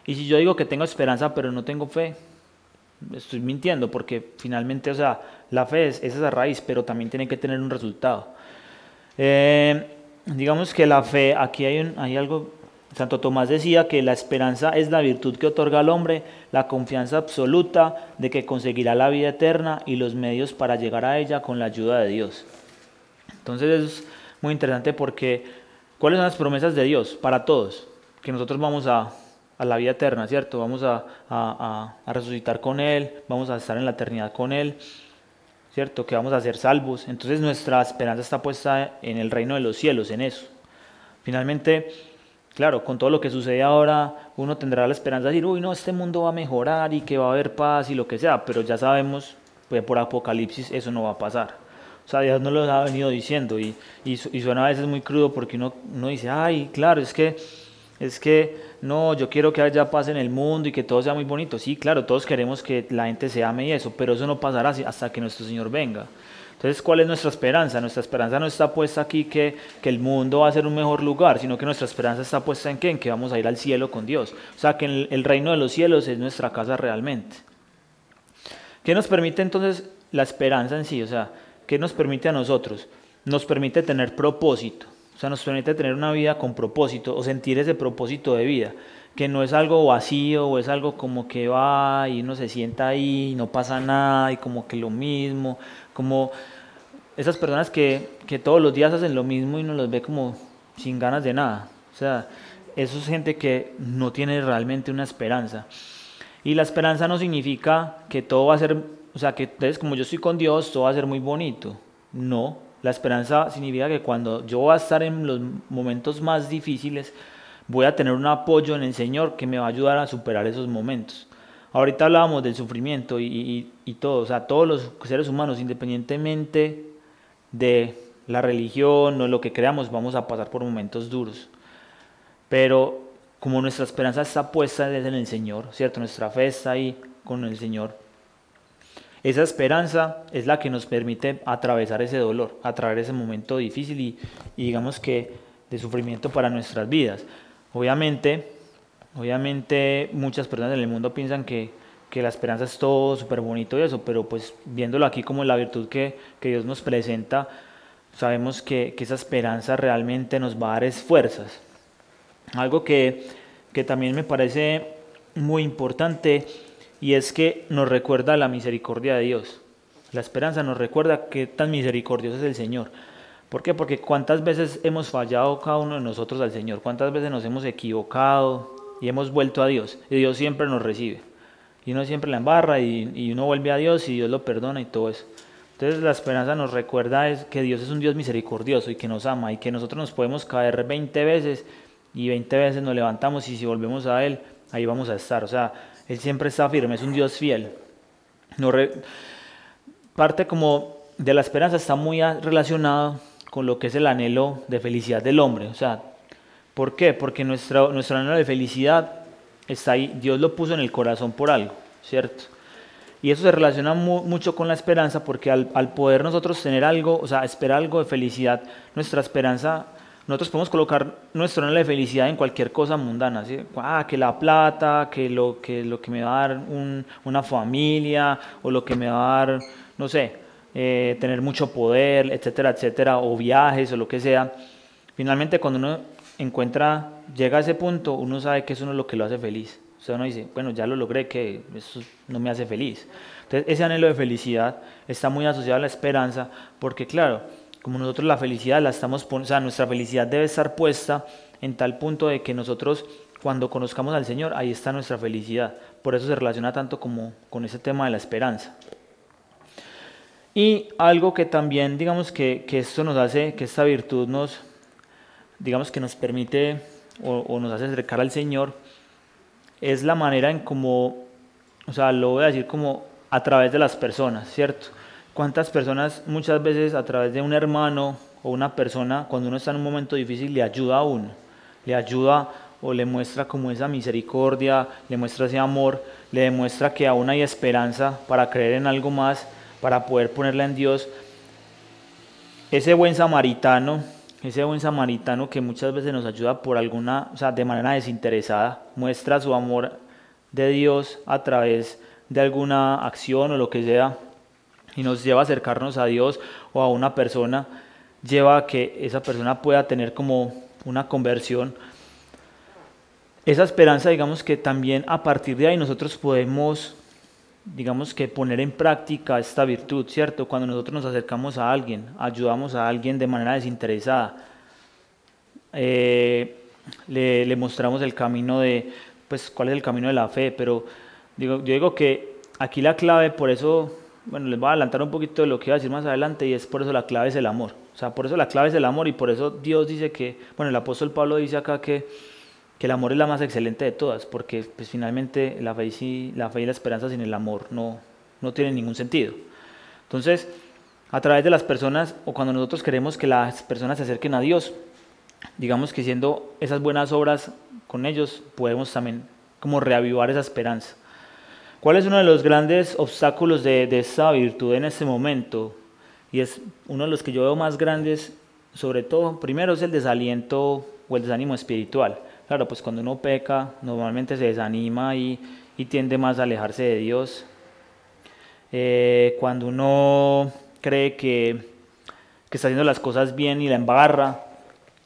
Y si yo digo que tengo esperanza pero no tengo fe, estoy mintiendo porque finalmente, o sea, la fe es, esa raíz, pero también tiene que tener un resultado. Eh, digamos que la fe, aquí hay, un, hay algo Santo Tomás decía que la esperanza es la virtud que otorga al hombre la confianza absoluta de que conseguirá la vida eterna y los medios para llegar a ella con la ayuda de Dios. Entonces es muy interesante porque ¿cuáles son las promesas de Dios para todos? Que nosotros vamos a, la vida eterna, ¿cierto? Vamos a, a resucitar con Él, vamos a estar en la eternidad con Él, ¿cierto? Que vamos a ser salvos. Entonces nuestra esperanza está puesta en el reino de los cielos, en eso. Finalmente, Claro, con todo lo que sucede ahora, uno tendrá la esperanza de decir, uy, no, este mundo va a mejorar y que va a haber paz y lo que sea, pero ya sabemos, pues por Apocalipsis eso no va a pasar. O sea, Dios nos lo ha venido diciendo y, y, suena a veces muy crudo porque uno, uno dice, ay, claro, es que, es que, no, yo quiero que haya paz en el mundo y que todo sea muy bonito. Sí, claro, todos queremos que la gente se ame y eso, pero eso no pasará hasta que nuestro Señor venga. Entonces, ¿cuál es nuestra esperanza? Nuestra esperanza no está puesta aquí que, que, el mundo va a ser un mejor lugar, sino que nuestra esperanza está puesta en qué? En que vamos a ir al cielo con Dios. O sea, que el, reino de los cielos es nuestra casa realmente. ¿Qué nos permite entonces la esperanza en sí? O sea, ¿qué nos permite a nosotros? Nos permite tener propósito. O sea, nos permite tener una vida con propósito o sentir ese propósito de vida que no es algo vacío o es algo como que va y uno se sienta ahí y no pasa nada y como que lo mismo, como esas personas que, que todos los días hacen lo mismo y uno los ve como sin ganas de nada. O sea, eso es gente que no tiene realmente una esperanza. Y la esperanza no significa que todo va a ser, o sea, que entonces como yo estoy con Dios, todo va a ser muy bonito. No, la esperanza significa que cuando yo voy a estar en los momentos más difíciles, voy a tener un apoyo en el Señor que me va a ayudar a superar esos momentos. Ahorita hablábamos del sufrimiento y, y, todo, o sea, todos los seres humanos, independientemente de la religión o lo que creamos, vamos a pasar por momentos duros. Pero como nuestra esperanza está puesta en el Señor, ¿cierto? Nuestra fe está ahí con el Señor. Esa esperanza es la que nos permite atravesar ese dolor, atravesar ese momento difícil y, y digamos que de sufrimiento para nuestras vidas. Obviamente, obviamente muchas personas en el mundo piensan que, que la esperanza es todo súper bonito y eso, pero pues viéndolo aquí como la virtud que, que Dios nos presenta, sabemos que, que, esa esperanza realmente nos va a dar fuerzas. Algo que, que también me parece muy importante y es que nos recuerda la misericordia de Dios. La esperanza nos recuerda que tan misericordioso es el Señor. ¿Por qué? Porque cuántas veces hemos fallado cada uno de nosotros al Señor, cuántas veces nos hemos equivocado y hemos vuelto a Dios y Dios siempre nos recibe. Y uno siempre la embarra y, y uno vuelve a Dios y Dios lo perdona y todo eso. Entonces la esperanza nos recuerda es que Dios es un Dios misericordioso y que nos ama y que nosotros nos podemos caer 20 veces y 20 veces nos levantamos y si volvemos a Él, ahí vamos a estar. O sea, Él siempre está firme, es un Dios fiel. No parte como de la esperanza está muy relacionado con lo que es el anhelo de felicidad del hombre. O sea, ¿por qué? Porque nuestro, nuestro anhelo de felicidad está ahí, Dios lo puso en el corazón por algo, ¿cierto? Y eso se relaciona mucho con la esperanza porque al, poder nosotros tener algo, o sea, esperar algo de felicidad, nuestra esperanza, nosotros podemos colocar nuestro anhelo de felicidad en cualquier cosa mundana, ¿sí? ah, que la plata, que lo que, lo que me va a dar una familia, o lo que me va a dar, no sé, eh, tener mucho poder, etcétera, etcétera, o viajes o lo que sea. Finalmente, cuando uno encuentra, llega a ese punto, uno sabe que eso no es lo que lo hace feliz. O sea, uno dice, bueno, ya lo logré, que eso no me hace feliz. Entonces, ese anhelo de felicidad está muy asociado a la esperanza, porque claro, como nosotros la felicidad la estamos o sea, nuestra felicidad debe estar puesta en tal punto de que nosotros cuando conozcamos al Señor, ahí está nuestra felicidad. Por eso se relaciona tanto como con ese tema de la esperanza. Y algo que también, digamos que, que esto nos hace, que esta virtud nos, digamos que nos permite o, nos hace acercar al Señor, es la manera en cómo, o sea, lo voy a decir como a través de las personas, ¿cierto? ¿Cuántas personas muchas veces a través de un hermano o una persona, cuando uno está en un momento difícil, le ayuda a uno? Le ayuda o le muestra como esa misericordia, le muestra ese amor, le demuestra que aún hay esperanza para creer en algo más, para poder ponerla en Dios. Ese buen samaritano ese buen samaritano que muchas veces nos ayuda por alguna, o sea, de manera desinteresada, muestra su amor de Dios a través de alguna acción o lo que sea, y nos lleva a acercarnos a Dios o a una persona, lleva a que esa persona pueda tener como una conversión. Esa esperanza, digamos que también a partir de ahí nosotros podemos digamos que poner en práctica esta virtud, ¿cierto? Cuando nosotros nos acercamos a alguien, ayudamos a alguien de manera desinteresada, eh, le, mostramos el camino de, pues, cuál es el camino de la fe, pero digo, yo digo que aquí la clave, por eso, bueno, les voy a adelantar un poquito de lo que iba a decir más adelante, y es por eso la clave es el amor. O sea, por eso la clave es el amor, y por eso Dios dice que, bueno, el apóstol Pablo dice acá que que el amor es la más excelente de todas, porque pues finalmente la fe, y, la esperanza sin el amor no, no tienen ningún sentido. Entonces, a través de las personas, o cuando nosotros queremos que las personas se acerquen a Dios, digamos que siendo esas buenas obras con ellos, podemos también como reavivar esa esperanza. ¿Cuál es uno de los grandes obstáculos de, de esa virtud en este momento? Y es uno de los que yo veo más grandes, sobre todo, primero es el desaliento o el desánimo espiritual. Claro, pues cuando uno peca, normalmente se desanima y, tiende más a alejarse de Dios. Eh, cuando uno cree que, está haciendo las cosas bien y la embarra,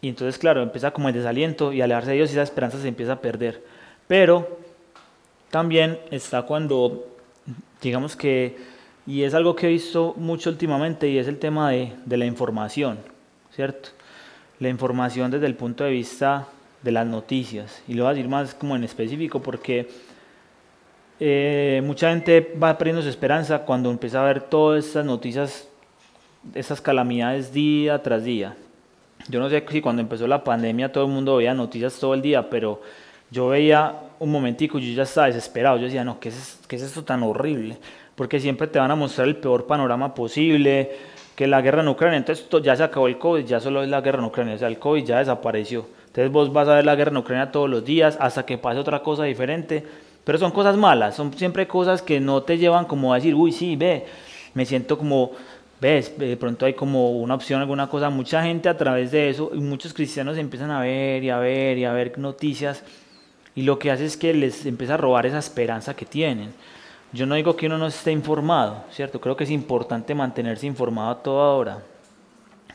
y entonces, claro, empieza como el desaliento y alejarse de Dios y esa esperanza se empieza a perder. Pero también está cuando, digamos que, y es algo que he visto mucho últimamente, y es el tema de, de la información, ¿cierto? La información desde el punto de vista de las noticias. Y lo voy a decir más como en específico porque eh, mucha gente va perdiendo su esperanza cuando empieza a ver todas estas noticias, estas calamidades día tras día. Yo no sé si cuando empezó la pandemia todo el mundo veía noticias todo el día, pero yo veía un momentico y yo ya estaba desesperado. Yo decía, no, ¿qué es, ¿qué es esto tan horrible? Porque siempre te van a mostrar el peor panorama posible, que la guerra en Ucrania, entonces ya se acabó el COVID, ya solo es la guerra en Ucrania, o sea, el COVID ya desapareció entonces vos vas a ver la guerra en Ucrania todos los días hasta que pase otra cosa diferente. Pero son cosas malas, son siempre cosas que no te llevan como a decir, uy, sí, ve, me siento como, ves, de pronto hay como una opción, alguna cosa. Mucha gente a través de eso, y muchos cristianos empiezan a ver y a ver y a ver noticias. Y lo que hace es que les empieza a robar esa esperanza que tienen. Yo no digo que uno no esté informado, ¿cierto? Creo que es importante mantenerse informado a toda hora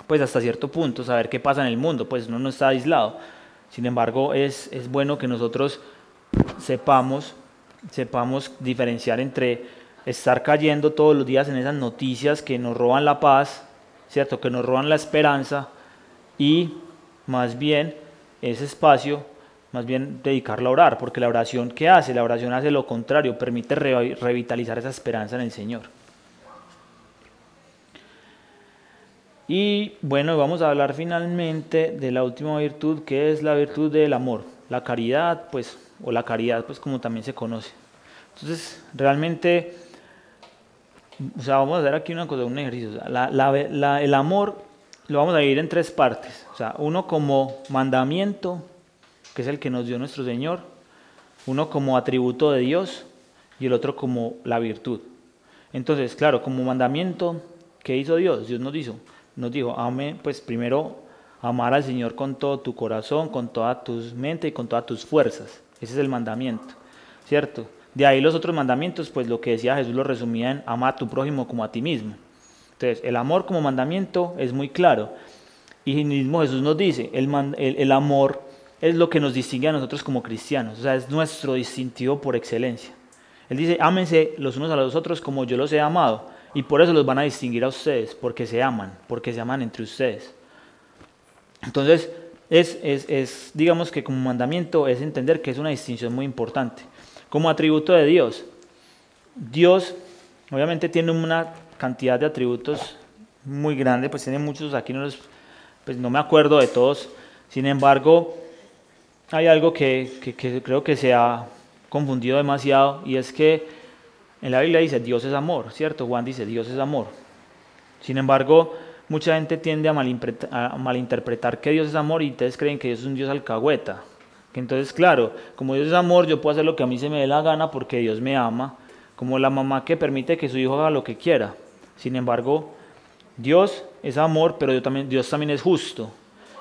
pues hasta cierto punto, saber qué pasa en el mundo, pues uno no está aislado. Sin embargo, es, es bueno que nosotros sepamos sepamos diferenciar entre estar cayendo todos los días en esas noticias que nos roban la paz, ¿cierto? Que nos roban la esperanza y más bien ese espacio, más bien dedicarlo a orar, porque la oración que hace, la oración hace lo contrario, permite revitalizar esa esperanza en el Señor. Y bueno, vamos a hablar finalmente de la última virtud, que es la virtud del amor, la caridad, pues, o la caridad, pues como también se conoce. Entonces, realmente, o sea, vamos a hacer aquí una cosa, un ejercicio. el amor lo vamos a dividir en tres partes. O sea, uno como mandamiento, que es el que nos dio nuestro Señor, uno como atributo de Dios y el otro como la virtud. Entonces, claro, como mandamiento, ¿qué hizo Dios? Dios nos dijo, nos dijo, ame, pues primero amar al Señor con todo tu corazón, con toda tu mente y con todas tus fuerzas. Ese es el mandamiento, ¿cierto? De ahí los otros mandamientos, pues lo que decía Jesús lo resumía en ama a tu prójimo como a ti mismo. Entonces, el amor como mandamiento es muy claro. Y mismo Jesús nos dice, el, el, amor es lo que nos distingue a nosotros como cristianos, o sea, es nuestro distintivo por excelencia. Él dice, ámense los unos a los otros como yo los he amado, y por eso los van a distinguir a ustedes, porque se aman, porque se aman entre ustedes. Entonces, es, es, es, digamos que como mandamiento es entender que es una distinción muy importante. Como atributo de Dios, Dios obviamente tiene una cantidad de atributos muy grande, pues tiene muchos, aquí no, pues no me acuerdo de todos, sin embargo, hay algo que, que, creo que se ha confundido demasiado y es que en la Biblia dice Dios es amor, ¿cierto? Juan dice Dios es amor. Sin embargo, mucha gente tiende a, malinterpretar que Dios es amor y ustedes creen que Dios es un Dios alcahueta. Que entonces, claro, como Dios es amor, yo puedo hacer lo que a mí se me dé la gana porque Dios me ama, como la mamá que permite que su hijo haga lo que quiera. Sin embargo, Dios es amor, pero Dios también, Dios también es justo.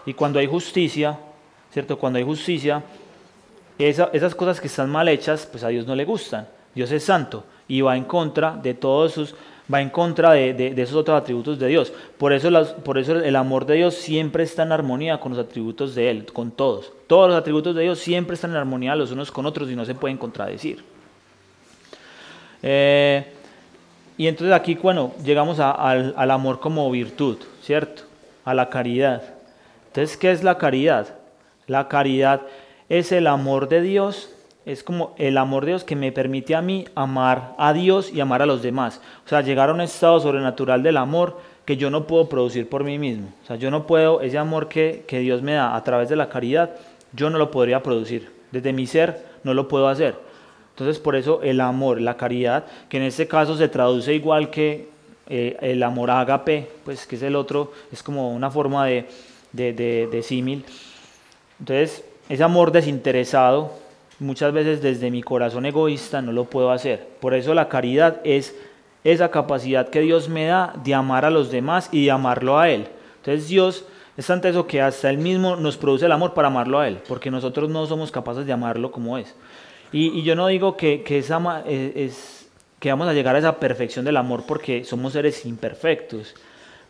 Y cuando hay justicia, ¿cierto? Cuando hay justicia, esas cosas que están mal hechas, pues a Dios no le gustan. Dios es santo y va en contra de todos sus, va en contra de, esos otros atributos de Dios. Por eso, por eso el amor de Dios siempre está en armonía con los atributos de Él, con todos. Todos los atributos de Dios siempre están en armonía los unos con otros y no se pueden contradecir. Eh, y entonces aquí, bueno, llegamos al, al amor como virtud, ¿cierto? A la caridad. Entonces, ¿qué es la caridad? La caridad es el amor de Dios, es como el amor de Dios que me permite a mí amar a Dios y amar a los demás. O sea, llegar a un estado sobrenatural del amor que yo no puedo producir por mí mismo. O sea, yo no puedo, ese amor que, que Dios me da a través de la caridad, yo no lo podría producir. Desde mi ser no lo puedo hacer. Entonces por eso el amor, la caridad, que en este caso se traduce igual que eh, el amor ágape, pues que es el otro, es como una forma de, de, de, símil. Entonces, ese amor desinteresado, muchas veces desde mi corazón egoísta no lo puedo hacer. Por eso la caridad es esa capacidad que Dios me da de amar a los demás y de amarlo a Él. Entonces Dios es tanto eso que hasta Él mismo nos produce el amor para amarlo a Él, porque nosotros no somos capaces de amarlo como es. Y, yo no digo que, que, eh, que vamos a llegar a esa perfección del amor porque somos seres imperfectos,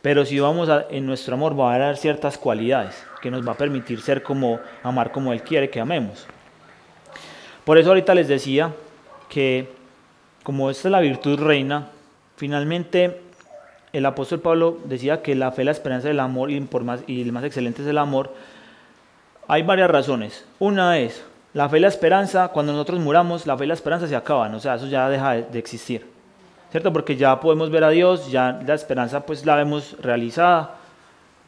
pero si vamos a, en nuestro amor va a haber ciertas cualidades que nos va a permitir ser como, amar como Él quiere que amemos. Por eso ahorita les decía que como esta es la virtud reina, finalmente el apóstol Pablo decía que la fe, la esperanza, el amor y, el más excelente es el amor. Hay varias razones. Una es la fe y la esperanza, cuando nosotros muramos, la fe y la esperanza se acaban, o sea, eso ya deja de, existir. ¿Cierto? Porque ya podemos ver a Dios, ya la esperanza pues la vemos realizada.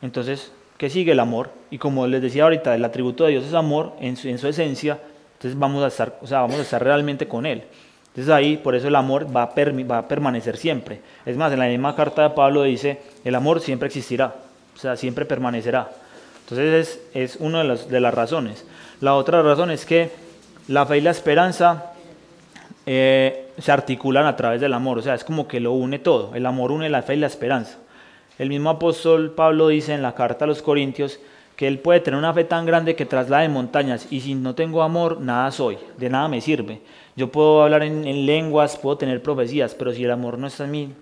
Entonces, ¿qué sigue? El amor. Y como les decía ahorita, el atributo de Dios es amor en su esencia, entonces vamos a, estar, o sea, vamos a estar realmente con Él. Entonces ahí, por eso el amor va a, va a permanecer siempre. Es más, en la misma carta de Pablo dice, el amor siempre existirá, o sea, siempre permanecerá. Entonces es, es una de las, de las razones. La otra razón es que la fe y la esperanza eh, se articulan a través del amor, o sea, es como que lo une todo, el amor une la fe y la esperanza. El mismo apóstol Pablo dice en la carta a los Corintios que él puede tener una fe tan grande que traslade montañas y si no tengo amor, nada soy, de nada me sirve. Yo puedo hablar en, lenguas, puedo tener profecías, pero si el amor no está en mí,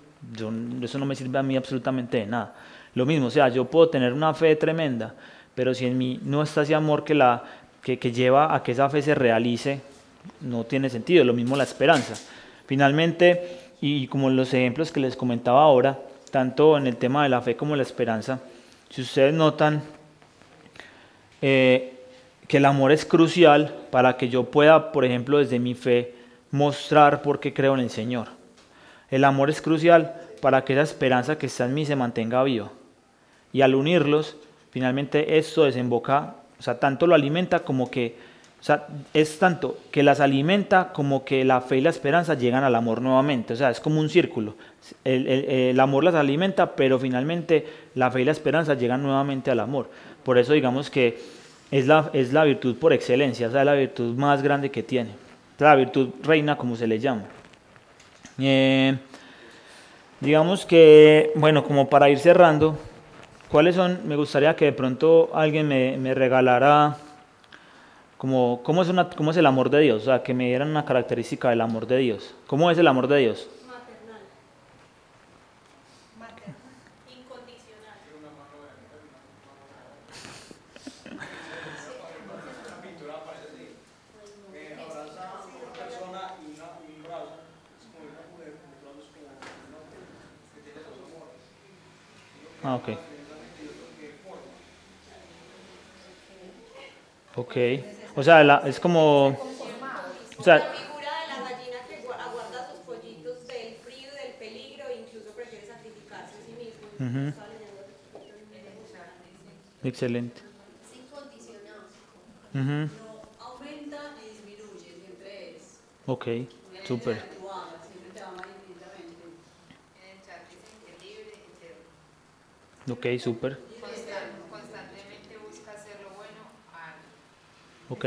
eso no me sirve a mí absolutamente de nada. Lo mismo, o sea, yo puedo tener una fe tremenda, pero si en mí no está ese amor que la, que, lleva a que esa fe se realice, no tiene sentido. Lo mismo la esperanza. Finalmente, y como los ejemplos que les comentaba ahora, tanto en el tema de la fe como la esperanza, si ustedes notan eh, que el amor es crucial para que yo pueda, por ejemplo, desde mi fe, mostrar por qué creo en el Señor. El amor es crucial para que esa esperanza que está en mí se mantenga viva. Y al unirlos, finalmente esto desemboca, o sea, tanto lo alimenta como que, o sea, es tanto que las alimenta como que la fe y la esperanza llegan al amor nuevamente. O sea, es como un círculo. El, el amor las alimenta, pero finalmente la fe y la esperanza llegan nuevamente al amor. Por eso digamos que es la, es la virtud por excelencia, es la virtud más grande que tiene. la virtud reina, como se le llama. Eh, digamos que, bueno, como para ir cerrando, ¿cuáles son? Me gustaría que de pronto alguien me, me regalara como, ¿cómo, es una, ¿cómo es el amor de Dios? O sea, que me dieran una característica del amor de Dios. ¿Cómo es el amor de Dios? Ah, ok. Ok. O sea, la, es como... O sea, la figura de la gallina que aguarda sus pollitos del frío y del peligro incluso prefiere sacrificarse a sí mismo. Uh -huh. Excelente. Es incondicionado. Uh -huh. No aumenta ni disminuye, siempre es. Ok, súper. Te va mal infinitamente. En el chat dicen que libre y cero. Ok, súper. Constantemente busca hacer lo bueno al Ok.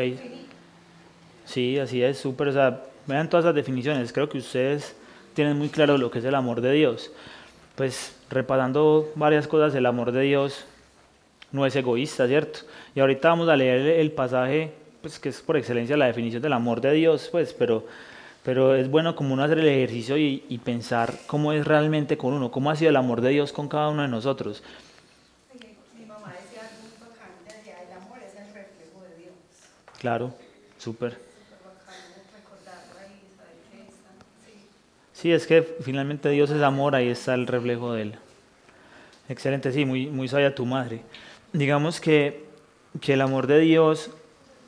Sí, así es, súper. O sea, vean todas las definiciones. Creo que ustedes tienen muy claro lo que es el amor de Dios. Pues repasando varias cosas, el amor de Dios no es egoísta, ¿cierto? Y ahorita vamos a leer el pasaje, pues que es por excelencia la definición del amor de Dios, pues, pero, pero es bueno como uno hacer el ejercicio y, y pensar cómo es realmente con uno, cómo ha sido el amor de Dios con cada uno de nosotros. Mi mamá decía algo muy bacán, decía, el amor es el reflejo de Dios. Claro, súper. Sí, es que finalmente Dios es amor, ahí está el reflejo de Él. Excelente, sí, muy, muy sabia tu madre. Digamos que, que el amor de Dios,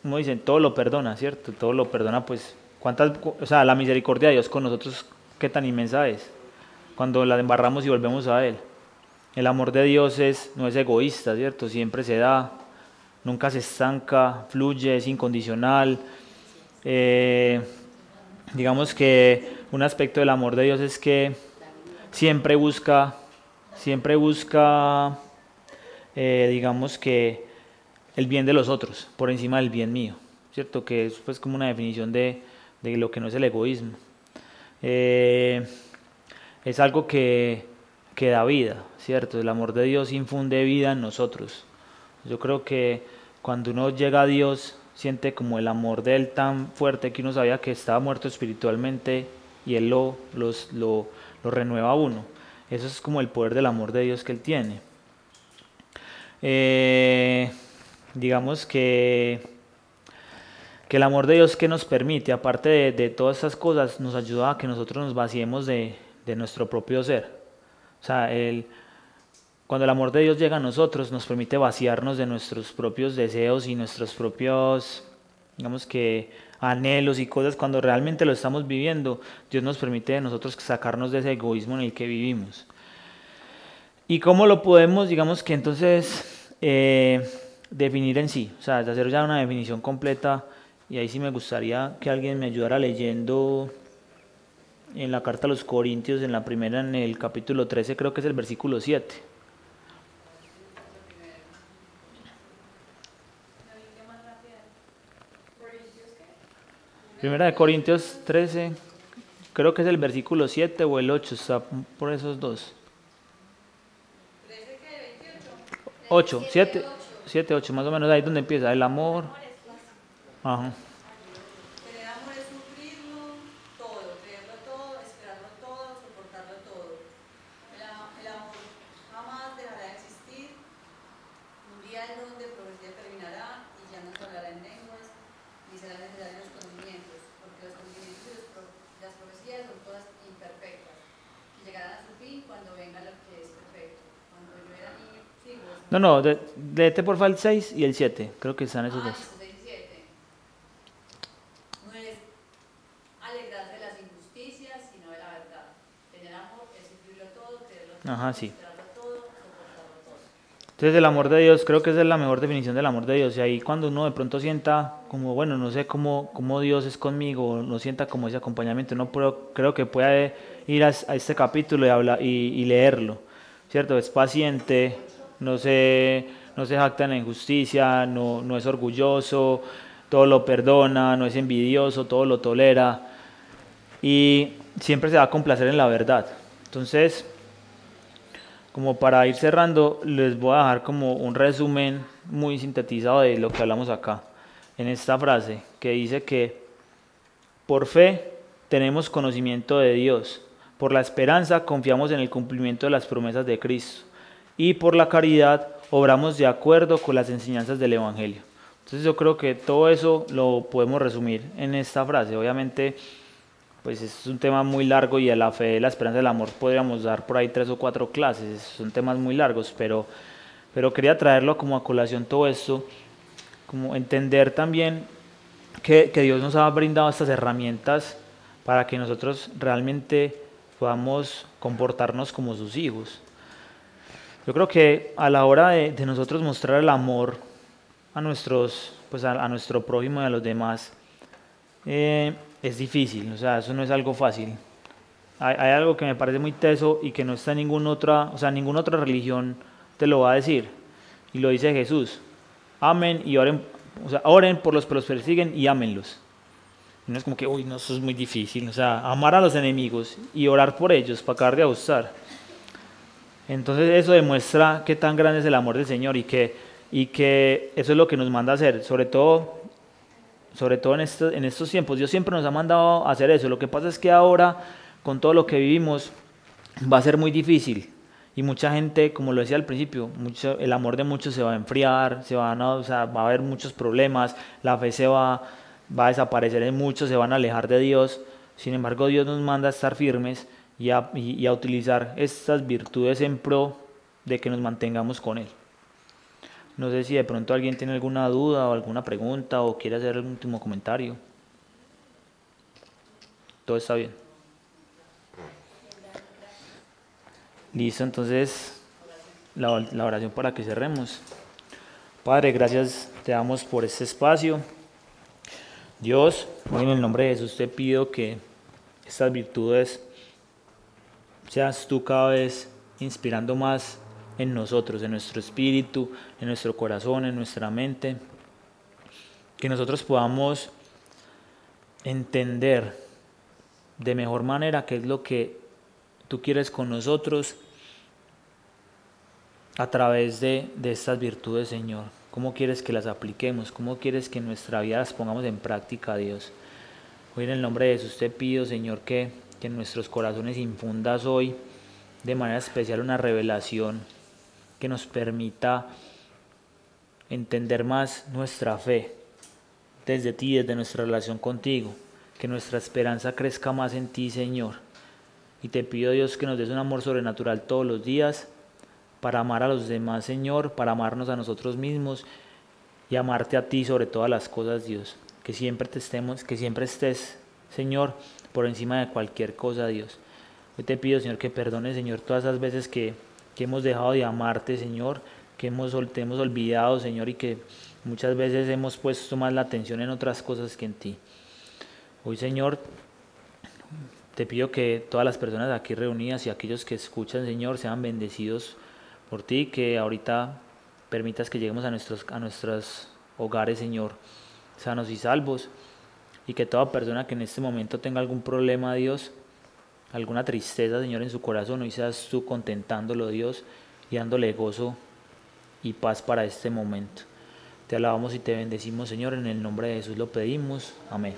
como dicen, todo lo perdona, ¿cierto? Todo lo perdona, pues, ¿cuántas, o sea, la misericordia de Dios con nosotros, qué tan inmensa es? Cuando la embarramos y volvemos a Él. El amor de Dios es, no es egoísta, ¿cierto? Siempre se da, nunca se estanca, fluye, es incondicional. Eh, digamos que un aspecto del amor de Dios es que siempre busca, siempre busca, eh, digamos que el bien de los otros por encima del bien mío, ¿cierto? Que es pues como una definición de, de lo que no es el egoísmo. Eh, es algo que, que da vida, ¿cierto? El amor de Dios infunde vida en nosotros. Yo creo que cuando uno llega a Dios, siente como el amor de Él tan fuerte que uno sabía que estaba muerto espiritualmente y Él lo, los, lo, renueva a uno. Eso es como el poder del amor de Dios que Él tiene. Eh, digamos que, que el amor de Dios que nos permite, aparte de, de, todas estas cosas, nos ayuda a que nosotros nos vaciemos de, de nuestro propio ser. O sea, el, cuando el amor de Dios llega a nosotros, nos permite vaciarnos de nuestros propios deseos y nuestros propios, digamos que, anhelos y cosas. Cuando realmente lo estamos viviendo, Dios nos permite a nosotros sacarnos de ese egoísmo en el que vivimos. ¿Y cómo lo podemos, digamos que entonces, eh, definir en sí? O sea, hacer ya una definición completa. Y ahí sí me gustaría que alguien me ayudara leyendo en la carta a los Corintios, en la primera, en el capítulo 13, creo que es el versículo 7. Primera de Corintios 13, creo que es el versículo 7 o el 8, está por esos dos. 8, 7, 7, 8, más o menos ahí donde empieza el amor. Ajá. El amor es sufrirlo todo, creerlo todo, esperarlo todo, soportarlo todo. El, am- el amor jamás dejará de existir. Un día el don de profecía terminará y ya no se hablará en lenguas, ni serán necesarios los conocimientos, No, no, léete por favor el 6 y el 7. Creo que están esos Ah, dos. No es alegrarse de las injusticias, sino de la verdad. Tener amor es sufrirlo todo, creerlo todo, Ajá, sí. todo, soportarlo todo. Entonces el amor de Dios, creo que esa es la mejor definición del amor de Dios. Y ahí cuando uno de pronto sienta como, bueno, no sé cómo, cómo Dios es conmigo, no sienta como ese acompañamiento, no puedo, creo que puede ir a, a este capítulo y, hablar, y, y leerlo, ¿cierto? Es paciente, no se, no se jacta en la injusticia, no, no es orgulloso, todo lo perdona, no es envidioso, todo lo tolera y siempre se va a complacer en la verdad. Entonces, como para ir cerrando, les voy a dejar como un resumen muy sintetizado de lo que hablamos acá, en esta frase, que dice que por fe tenemos conocimiento de Dios, por la esperanza confiamos en el cumplimiento de las promesas de Cristo y por la caridad obramos de acuerdo con las enseñanzas del Evangelio. Entonces yo creo que todo eso lo podemos resumir en esta frase. Obviamente, pues es un tema muy largo y a la fe, la esperanza del amor podríamos dar por ahí tres o cuatro clases. Son temas muy largos, pero, pero quería traerlo como a colación todo esto, como entender también que, que Dios nos ha brindado estas herramientas para que nosotros realmente podamos comportarnos como sus hijos. Yo creo que a la hora de, de nosotros mostrar el amor a, nuestros, pues a, a nuestro prójimo y a los demás, eh, es difícil, o sea, eso no es algo fácil. Hay, hay, algo que me parece muy teso y que no está en ninguna otra, o sea, ninguna otra religión te lo va a decir. Y lo dice Jesús. Amen y oren, o sea, oren por los que los persiguen y ámenlos. No es como que, uy, no, eso es muy difícil. O sea, amar a los enemigos y orar por ellos para acabar de ajustar. Entonces eso demuestra qué tan grande es el amor del Señor y que, y que eso es lo que nos manda hacer. Sobre todo, sobre todo en, en estos tiempos. Dios siempre nos ha mandado hacer eso. Lo que pasa es que ahora, con todo lo que vivimos, va a ser muy difícil. Y mucha gente, como lo decía al principio, mucho, el amor de muchos se va a enfriar, se van a, o sea, va a haber muchos problemas, la fe se va, va a desaparecer en muchos, se van a alejar de Dios. Sin embargo, Dios nos manda a estar firmes y a, y, a utilizar estas virtudes en pro de que nos mantengamos con Él. No sé si de pronto alguien tiene alguna duda o alguna pregunta o quiere hacer algún último comentario. Todo está bien. Listo, entonces la, la, oración para que cerremos. Padre, gracias te damos por este espacio. Dios, hoy en el nombre de Jesús te pido que estas virtudes seas tú cada vez inspirando más en nosotros, en nuestro espíritu, en nuestro corazón, en nuestra mente. Que nosotros podamos entender de mejor manera qué es lo que tú quieres con nosotros a través de, de, estas virtudes, Señor. ¿Cómo quieres que las apliquemos? ¿Cómo quieres que en nuestra vida las pongamos en práctica, Dios? Hoy en el nombre de Jesús te pido, Señor, que, que en nuestros corazones infundas hoy de manera especial una revelación que nos permita entender más nuestra fe desde ti, desde nuestra relación contigo, que nuestra esperanza crezca más en ti, Señor. Y te pido, Dios, que nos des un amor sobrenatural todos los días para amar a los demás, Señor, para amarnos a nosotros mismos y amarte a ti sobre todas las cosas, Dios. Que siempre te estemos, que siempre estés, Señor, por encima de cualquier cosa, Dios. Hoy te pido, Señor, que perdones, Señor, todas esas veces que, que hemos dejado de amarte, Señor, que hemos, te hemos olvidado, Señor, y que muchas veces hemos puesto más la atención en otras cosas que en ti. Hoy, Señor, te pido que todas las personas aquí reunidas y aquellos que escuchan, Señor, sean bendecidos por ti, que ahorita permitas que lleguemos a nuestros, a nuestros hogares, Señor, sanos y salvos, y que toda persona que en este momento tenga algún problema, Dios, alguna tristeza, Señor, en su corazón, hoy seas tú contentándolo, Dios, y dándole gozo y paz para este momento. Te alabamos y te bendecimos, Señor, en el nombre de Jesús lo pedimos. Amén.